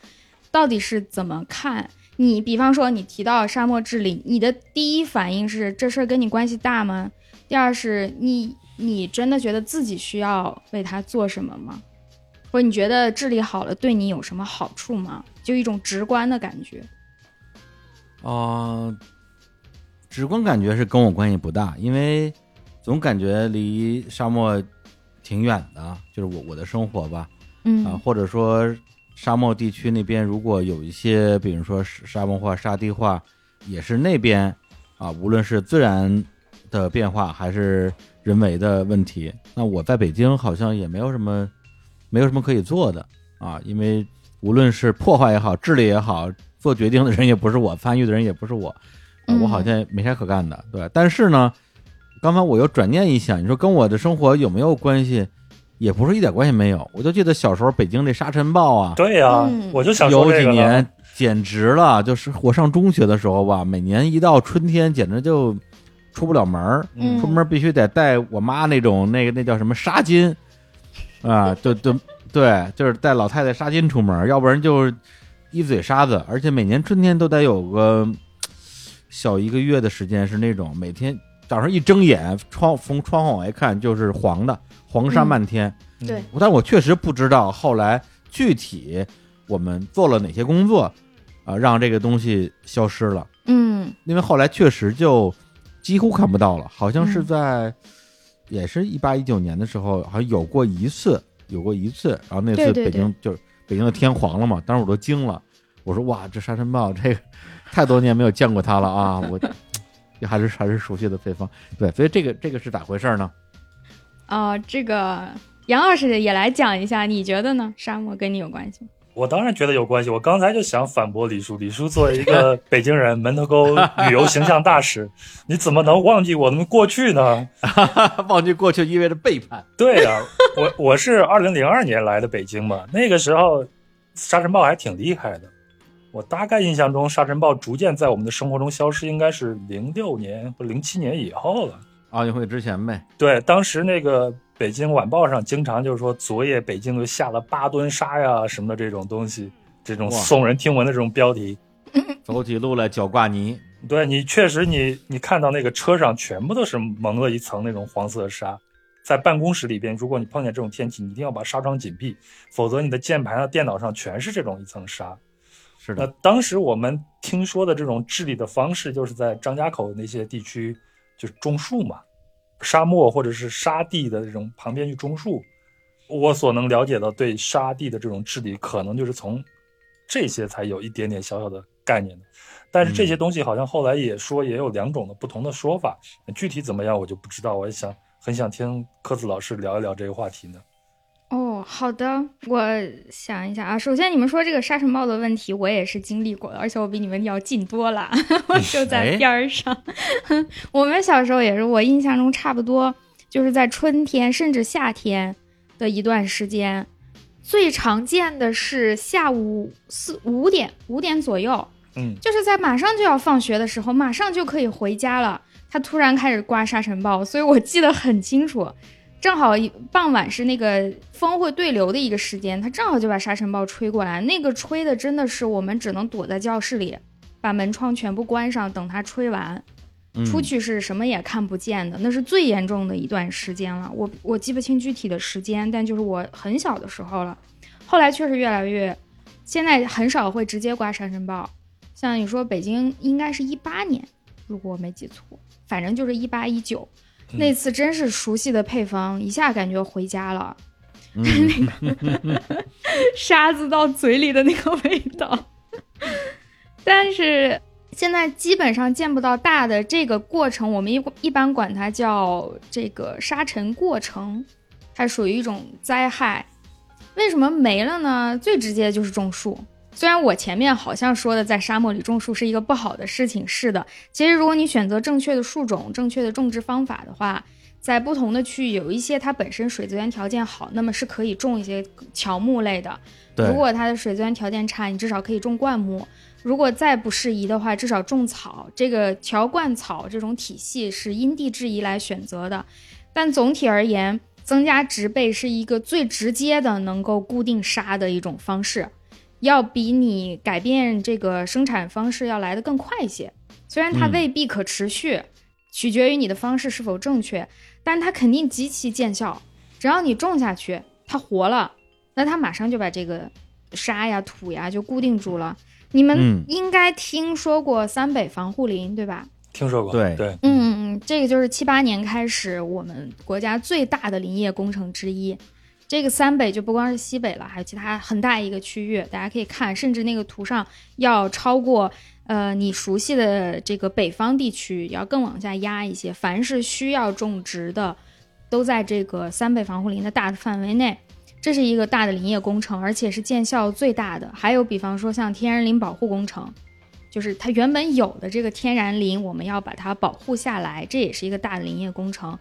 到底是怎么看？你比方说，你提到沙漠治理，你的第一反应是这事儿跟你关系大吗？第二是你你真的觉得自己需要为他做什么吗？或者你觉得治理好了对你有什么好处吗？就一种直观的感觉。啊、直观感觉是跟我关系不大，因为总感觉离沙漠挺远的，就是我我的生活吧，嗯啊，或者说沙漠地区那边如果有一些，比如说沙漠化、沙地化，也是那边啊，无论是自然的变化还是人为的问题，那我在北京好像也没有什么没有什么可以做的啊，因为无论是破坏也好，治理也好，做决定的人也不是我，参与的人也不是我，我好像没啥可干的，对。但是呢，刚才我又转念一想，你说跟我的生活有没有关系？也不是一点关系没有。我就记得小时候北京这沙尘暴啊，对呀、嗯我就想说有这个呢几年简直了，就是我上中学的时候吧，每年一到春天，简直就出不了门儿，嗯出门必须得带我妈那种那个那叫什么纱巾啊，就就对，就是带老太太纱巾出门，要不然就一嘴沙子，而且每年春天都得有个小一个月的时间是那种每天早上一睁眼，窗从窗户往外看就是黄的，黄沙嗯漫天。对，但我确实不知道后来具体我们做了哪些工作啊、让这个东西消失了。嗯因为后来确实就几乎看不到了，好像是嗯在也是一八一九年的时候，好像有过一次，有过一次，然后那次北京就是北京的天黄了嘛，当时我都惊了，我说哇，这沙尘暴这个太多年没有见过它了啊，我还是还是熟悉的配方，对，所以这个这个是咋回事呢？啊、这个杨老师也来讲一下，你觉得呢？沙漠跟你有关系吗？我当然觉得有关系。我刚才就想反驳李叔，李叔作为一个 北京人，门头沟旅游形象大使，你怎么能忘记我们过去呢？忘记过去意味着背叛。对呀、我我是二零零二年来的北京嘛，那个时候沙尘暴还挺厉害的。我大概印象中，沙尘暴逐渐在我们的生活中消失，应该是零六年或零七年以后了。奥运会之前呗，对，当时那个北京晚报上经常就是说，昨夜北京就下了八吨沙呀什么的这种东西，这种耸人听闻的这种标题。走起路来脚挂泥，对你确实你你看到那个车上全部都是蒙了一层那种黄色沙，在办公室里边，如果你碰见这种天气，你一定要把纱窗紧闭，否则你的键盘啊、电脑上全是这种一层沙。是的，那当时我们听说的这种治理的方式，就是在张家口那些地区就是种树嘛，沙漠或者是沙地的这种旁边去种树。我所能了解到对沙地的这种治理，可能就是从这些才有一点点小小的概念的。但是这些东西好像后来也说也有两种的不同的说法，具体怎么样我就不知道。我也想很想听科子老师聊一聊这个话题呢。哦，好的，我想一下啊。首先，你们说这个沙尘暴的问题，我也是经历过的，而且我比你们要近多了，我就在哎边儿上。我们小时候也是，我印象中差不多就是在春天甚至夏天的一段时间，最常见的是下午四五点五点左右，嗯，就是在马上就要放学的时候，马上就可以回家了，它突然开始刮沙尘暴，所以我记得很清楚。正好傍晚是那个风会对流的一个时间，它正好就把沙尘暴吹过来。那个吹的真的是我们只能躲在教室里，把门窗全部关上，等它吹完，嗯出去是什么也看不见的。那是最严重的一段时间了。我我记不清具体的时间，但就是我很小的时候了。后来确实越来越，现在很少会直接刮沙尘暴。像你说北京应该是一八年，如果我没记错，反正就是一八一九。嗯那次真是熟悉的配方，一下感觉回家了，那个，沙子到嘴里的那个味道。但是现在基本上见不到大的这个过程，我们一一般管它叫这个沙尘过程，它属于一种灾害。为什么没了呢？最直接就是种树。虽然我前面好像说的在沙漠里种树是一个不好的事情，是的，其实如果你选择正确的树种、正确的种植方法的话，在不同的区域有一些它本身水资源条件好，那么是可以种一些乔木类的。对如果它的水资源条件差，你至少可以种灌木。如果再不适宜的话，至少种草。这个乔灌草这种体系是因地制宜来选择的。但总体而言，增加植被是一个最直接的能够固定沙的一种方式，要比你改变这个生产方式要来得更快一些。虽然它嗯未必可持续，取决于你的方式是否正确，但它肯定极其见效。只要你种下去，它活了，那它马上就把这个沙呀、土呀就固定住了。你们嗯应该听说过三北防护林，对吧？听说过，对对，嗯嗯嗯，这个就是七八年开始我们国家最大的林业工程之一。这个三北就不光是西北了，还有其他很大一个区域，大家可以看，甚至那个图上要超过呃你熟悉的这个北方地区，要更往下压一些。凡是需要种植的，都在这个三北防护林的大的范围内。这是一个大的林业工程，而且是见效最大的。还有比方说像天然林保护工程，就是它原本有的这个天然林，我们要把它保护下来，这也是一个大的林业工程。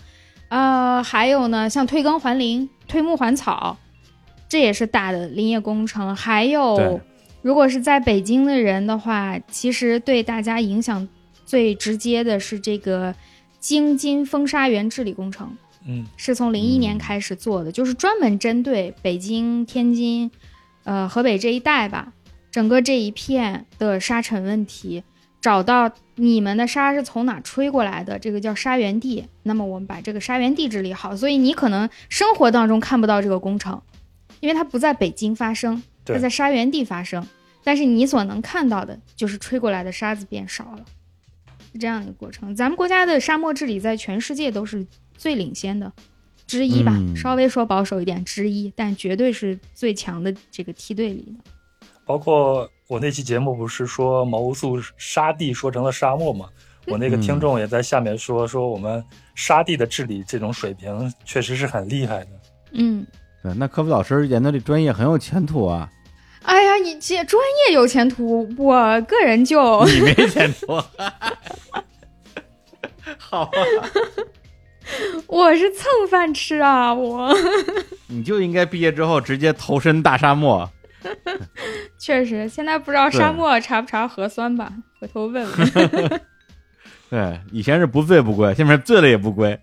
呃，还有呢，像退耕还林、退牧还草，这也是大的林业工程。还有，如果是在北京的人的话，其实对大家影响最直接的是这个京津风沙源治理工程。嗯是从零一年嗯开始做的，就是专门针对北京、天津、呃河北这一带吧，整个这一片的沙尘问题，找到你们的沙是从哪吹过来的，这个叫沙源地。那么我们把这个沙源地治理好，所以你可能生活当中看不到这个工程，因为它不在北京发生，它对在沙源地发生。但是你所能看到的就是吹过来的沙子变少了。是这样的一个过程。咱们国家的沙漠治理在全世界都是最领先的之一吧，嗯稍微说保守一点之一，但绝对是最强的这个梯队里的。包括我那期节目不是说毛乌素沙地说成了沙漠吗？我那个听众也在下面说说我们沙地的治理这种水平确实是很厉害的。嗯，对，那科普老师研究这专业很有前途啊，哎呀，你这专业有前途，我个人就 你没前途。好啊，我是蹭饭吃啊，我你就应该毕业之后直接投身大沙漠。确实现在不知道沙漠查不查核酸吧，回头问问。对，以前是不醉不归，现在醉了也不归，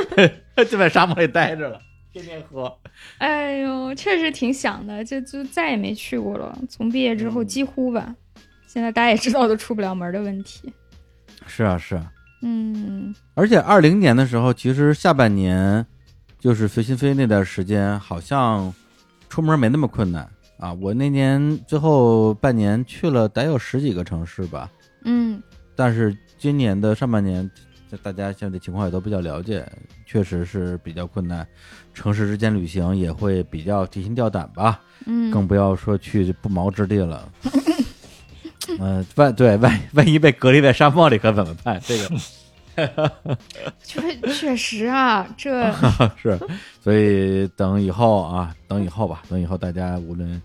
就在沙漠里待着了，天天喝。哎呦，确实挺想的，这就再也没去过了。从毕业之后几乎吧，现在大家也知道都出不了门的问题。是啊，是啊。嗯而且二零年的时候，其实下半年就是随心飞那段时间，好像出门没那么困难啊。我那年最后半年去了得有十几个城市吧，嗯但是今年的上半年，这大家现在情况也都比较了解，确实是比较困难，城市之间旅行也会比较提心吊胆吧，嗯，更不要说去不毛之地了。嗯、万对万万一被隔离在沙漠里可怎么办？这个 确确实啊，这 是，所以等以后啊，等以后吧，等以后大家无论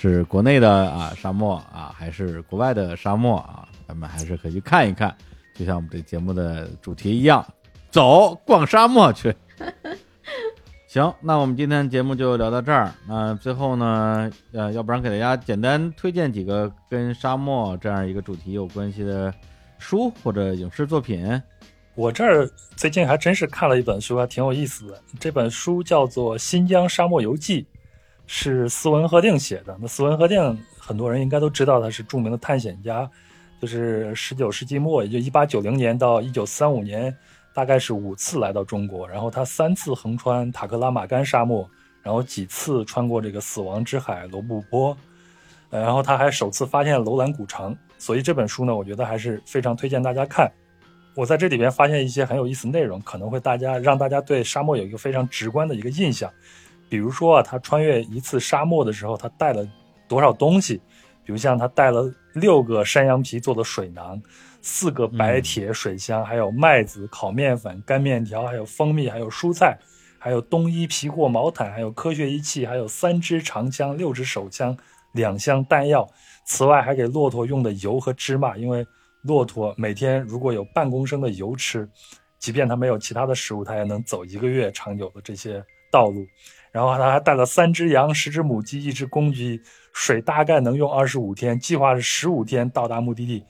是国内的啊沙漠啊，还是国外的沙漠啊，咱们还是可以去看一看，就像我们这节目的主题一样，走逛沙漠去。行，那我们今天节目就聊到这儿。那最后呢，呃，要不然给大家简单推荐几个跟沙漠这样一个主题有关系的书或者影视作品。我这儿最近还真是看了一本书，还挺有意思的。这本书叫做《新疆沙漠游记》，是斯文赫定写的。那斯文赫定很多人应该都知道，他是著名的探险家，就是十九世纪末，也就一八九零年到一九三五年，大概是五次来到中国，然后他三次横穿塔克拉玛干沙漠，然后几次穿过这个死亡之海罗布泊，然后他还首次发现楼兰古城。所以这本书呢，我觉得还是非常推荐大家看。我在这里边发现一些很有意思内容，可能会大家让大家对沙漠有一个非常直观的一个印象。比如说啊，他穿越一次沙漠的时候，他带了多少东西？比如像他带了六个山羊皮做的水囊，四个白铁水箱，还有麦子、烤面粉、干面条，还有蜂蜜，还有蔬菜，还有冬衣、皮货、毛毯，还有科学仪器，还有三支长枪、六支手枪、两箱弹药。此外，还给骆驼用的油和芝麻，因为骆驼每天如果有半公升的油吃，即便它没有其他的食物，它也能走一个月长久的这些道路。然后他还带了三只羊、十只母鸡、一只公鸡，水大概能用二十五天，计划是十五天到达目的地。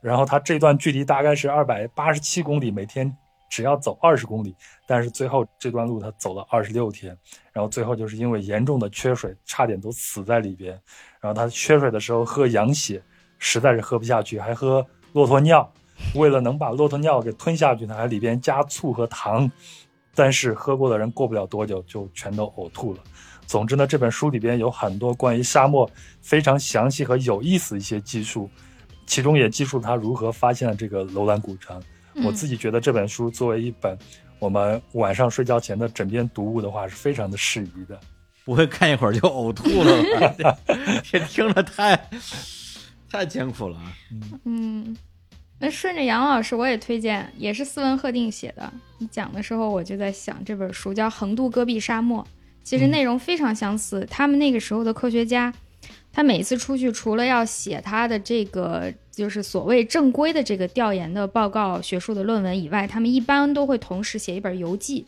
然后他这段距离大概是二百八十七公里，每天只要走二十公里，但是最后这段路他走了二十六天，然后最后就是因为严重的缺水，差点都死在里边。然后他缺水的时候喝羊血，实在是喝不下去，还喝骆驼尿。为了能把骆驼尿给吞下去，他还里边加醋和糖，但是喝过的人过不了多久就全都呕吐了。总之呢，这本书里边有很多关于沙漠非常详细和有意思的一些技术，其中也记述他如何发现了这个楼兰古城。我自己觉得这本书作为一本我们晚上睡觉前的枕边读物的话，是非常的适宜的。不会看一会儿就呕吐了吧？这听着太太艰苦了啊。嗯，那顺着杨老师，我也推荐，也是斯文赫定写的。你讲的时候，我就在想这本书叫《横渡戈壁沙漠》，其实内容非常相似。他们那个时候的科学家，他每次出去，除了要写他的这个就是所谓正规的这个调研的报告、学术的论文以外，他们一般都会同时写一本游记。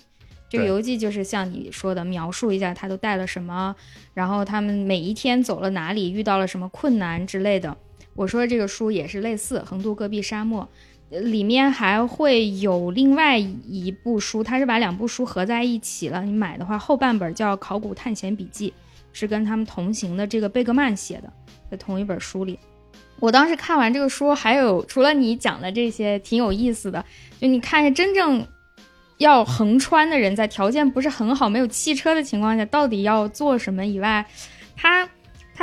这个游记就是像你说的，描述一下他都带了什么，然后他们每一天走了哪里，遇到了什么困难之类的。我说的这个书也是类似《横渡戈壁沙漠》，里面还会有另外一部书，它是把两部书合在一起了。你买的话，后半本叫《考古探险笔记》，是跟他们同行的这个贝格曼写的，在同一本书里。我当时看完这个书，还有除了你讲的这些挺有意思的，就你看一下真正要横穿的人，在条件不是很好、没有汽车的情况下，到底要做什么以外，他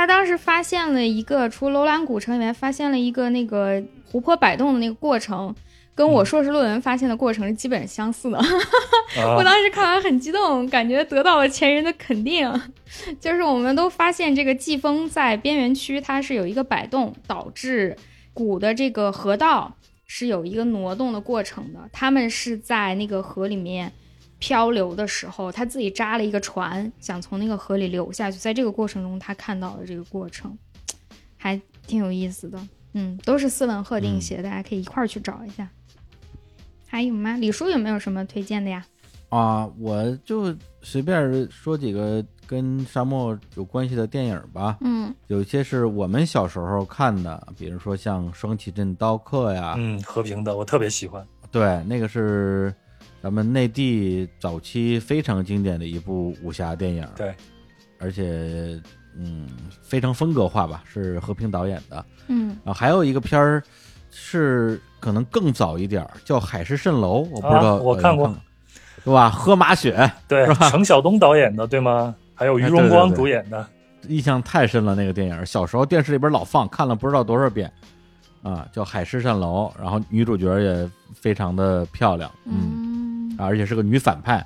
他当时发现了一个，除楼兰古城以外，发现了一个那个湖泊摆动的那个过程，跟我硕士论文发现的过程是基本相似的。我 啊，当时看完很激动，感觉得到了前人的肯定。就是我们都发现这个季风在边缘区它是有一个摆动，导致谷的这个河道是有一个挪动的过程的。他们是在那个河里面漂流的时候，他自己扎了一个船，想从那个河里流下去。在这个过程中，他看到了这个过程，还挺有意思的。嗯，都是斯文赫定写的，大家可以一块儿去找一下。还有吗？李叔有没有什么推荐的呀？啊，我就随便说几个跟沙漠有关系的电影吧。嗯有一些是我们小时候看的，比如说像《双旗镇刀客》呀，嗯，和平的我特别喜欢。对，那个是咱们内地早期非常经典的一部武侠电影，对，而且嗯非常风格化吧，是和平导演的。嗯啊，还有一个片儿是可能更早一点儿，叫《海市蜃楼》，我不知道、啊我看过呃是吧？喝马雪，对是吧，程晓东导演的，对吗？还有于哎荣光对对对主演的。印象太深了。那个电影，小时候电视里边老放，看了不知道多少遍。啊，叫《海市蜃楼》，然后女主角也非常的漂亮，嗯，嗯啊而且是个女反派，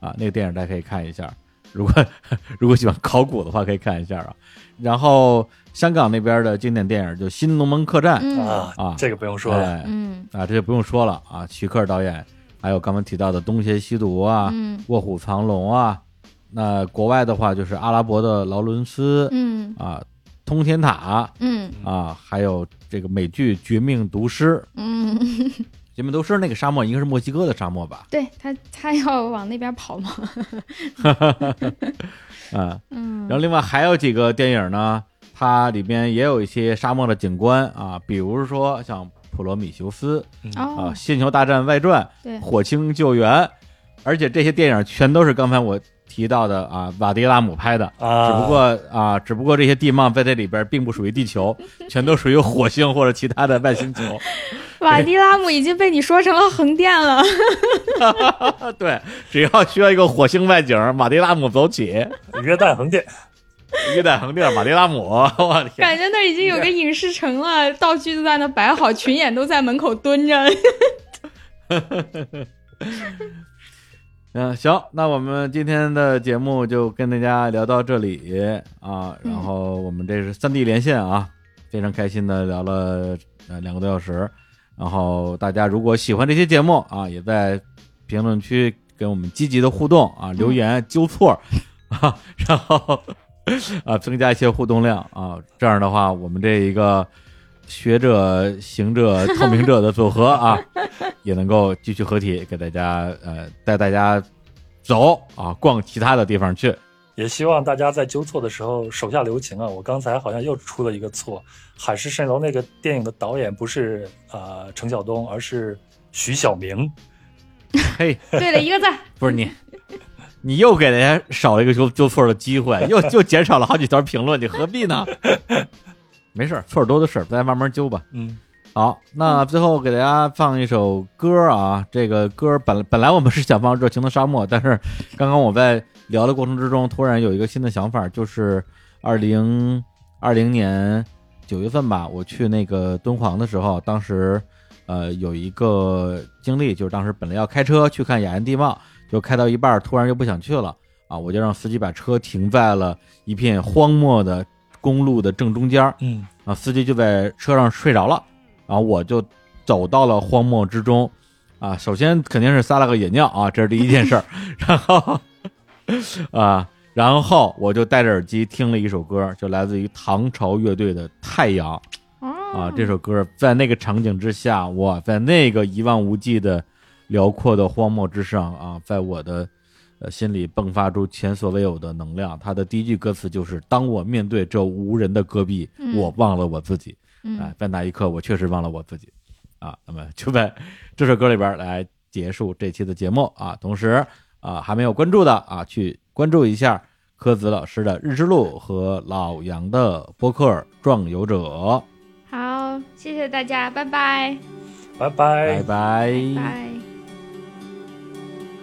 啊，那个电影大家可以看一下。如果 如果喜欢考古的话，可以看一下啊。然后香港那边的经典电影就《新龙门客栈》嗯啊啊这个不用说了。哎嗯啊，这就不用说了啊。徐克导演，还有刚刚提到的《东邪西毒》啊，嗯卧虎藏龙》啊。那国外的话就是阿拉伯的劳伦斯、嗯啊，通天塔嗯啊，还有这个美剧《绝命毒师》。嗯，绝命毒师那个沙漠应该是墨西哥的沙漠吧？对他他要往那边跑嘛。啊，嗯然后另外还有几个电影呢，它里边也有一些沙漠的景观啊，比如说像《普罗米修斯》嗯啊，哦《星球大战外传》对火星救援，而且这些电影全都是刚才我提到的啊，瓦迪拉姆拍的。啊，只不过啊，只不过这些地貌在这里边并不属于地球，全都属于火星或者其他的外星球。瓦迪拉姆 已经被你说成了横店了。对，只要需要一个火星外景，马迪拉姆走起，约旦横店，约旦横店马迪拉姆，我的天！感觉那已经有个影视城了，道具都在那摆好，群演都在门口蹲着。嗯，行，那我们今天的节目就跟大家聊到这里啊，然后我们这是三 D 连线啊，非常开心的聊了呃两个多小时，然后大家如果喜欢这些节目啊，也在评论区跟我们积极的互动啊，留言纠错 啊，然后啊增加一些互动量啊，这样的话我们这一个学者、行者、透明者的组合啊，也能够继续合体，给大家呃带大家走啊，逛其他的地方去。也希望大家在纠错的时候手下留情啊！我刚才好像又出了一个错，《海市蜃楼》那个电影的导演不是呃程晓东，而是徐晓明。嘿，对了一个字。不是你，你又给人家少了一个纠纠错的机会，又又减少了好几条评论，你何必呢？没事儿，错儿多的事儿，大家慢慢纠吧。嗯，好，那最后给大家放一首歌啊，这个歌本本来我们是想放《热情的沙漠》，但是刚刚我在聊的过程之中，突然有一个新的想法，就是二零二零年九月份吧，我去那个敦煌的时候，当时呃有一个经历，就是当时本来要开车去看雅安地貌，就开到一半儿，突然就不想去了啊，我就让司机把车停在了一片荒漠的公路的正中间儿，嗯，啊，司机就在车上睡着了，然后我就走到了荒漠之中，啊，首先肯定是撒了个野尿啊，这是第一件事儿，然后 啊，然后我就戴着耳机听了一首歌，就来自于唐朝乐队的《太阳》啊，这首歌在那个场景之下，哇，在那个一望无际的辽阔的荒漠之上啊，在我的呃心里迸发出前所未有的能量。它的第一句歌词就是：“当我面对这无人的戈壁，嗯。我忘了我自己。”嗯哎，在那一刻，我确实忘了我自己啊。那么就在这首歌里边来结束这期的节目啊。同时啊，还没有关注的啊，去关注一下柯子老师的《日之路》和老杨的播客《壮游者》。好，谢谢大家，拜拜，拜拜拜拜。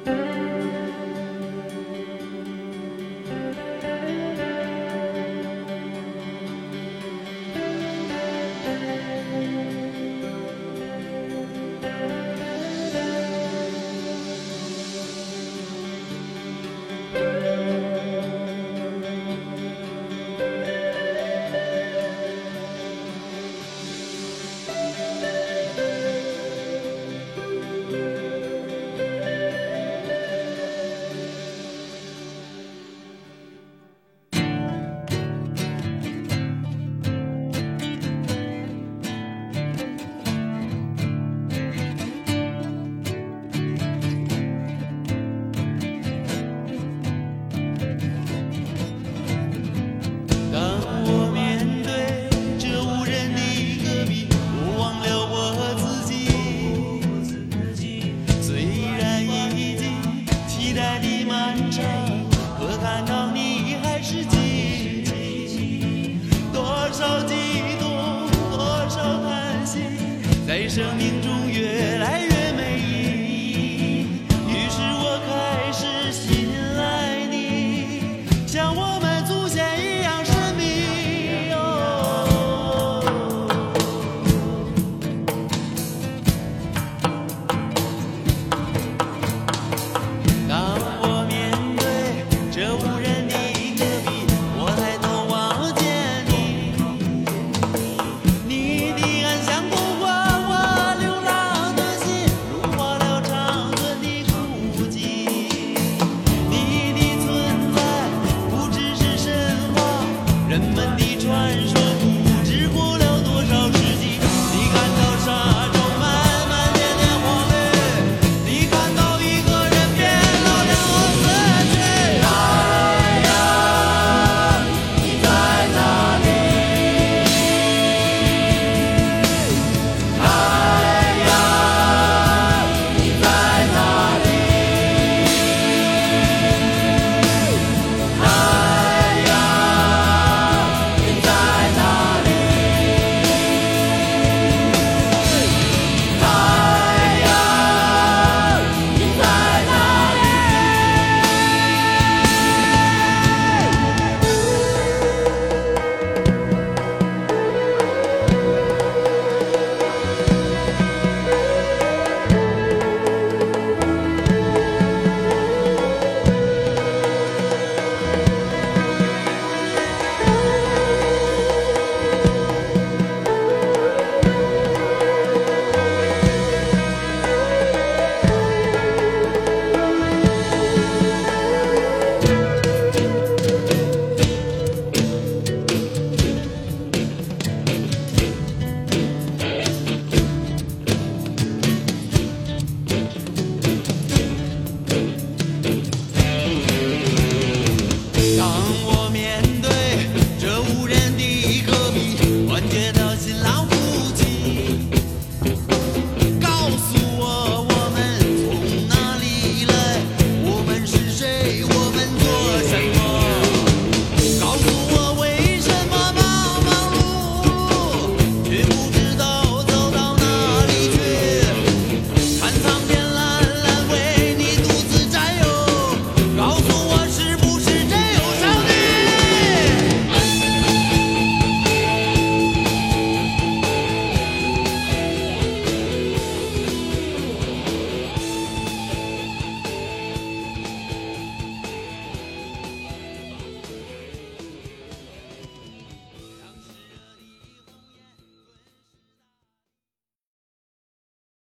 拜。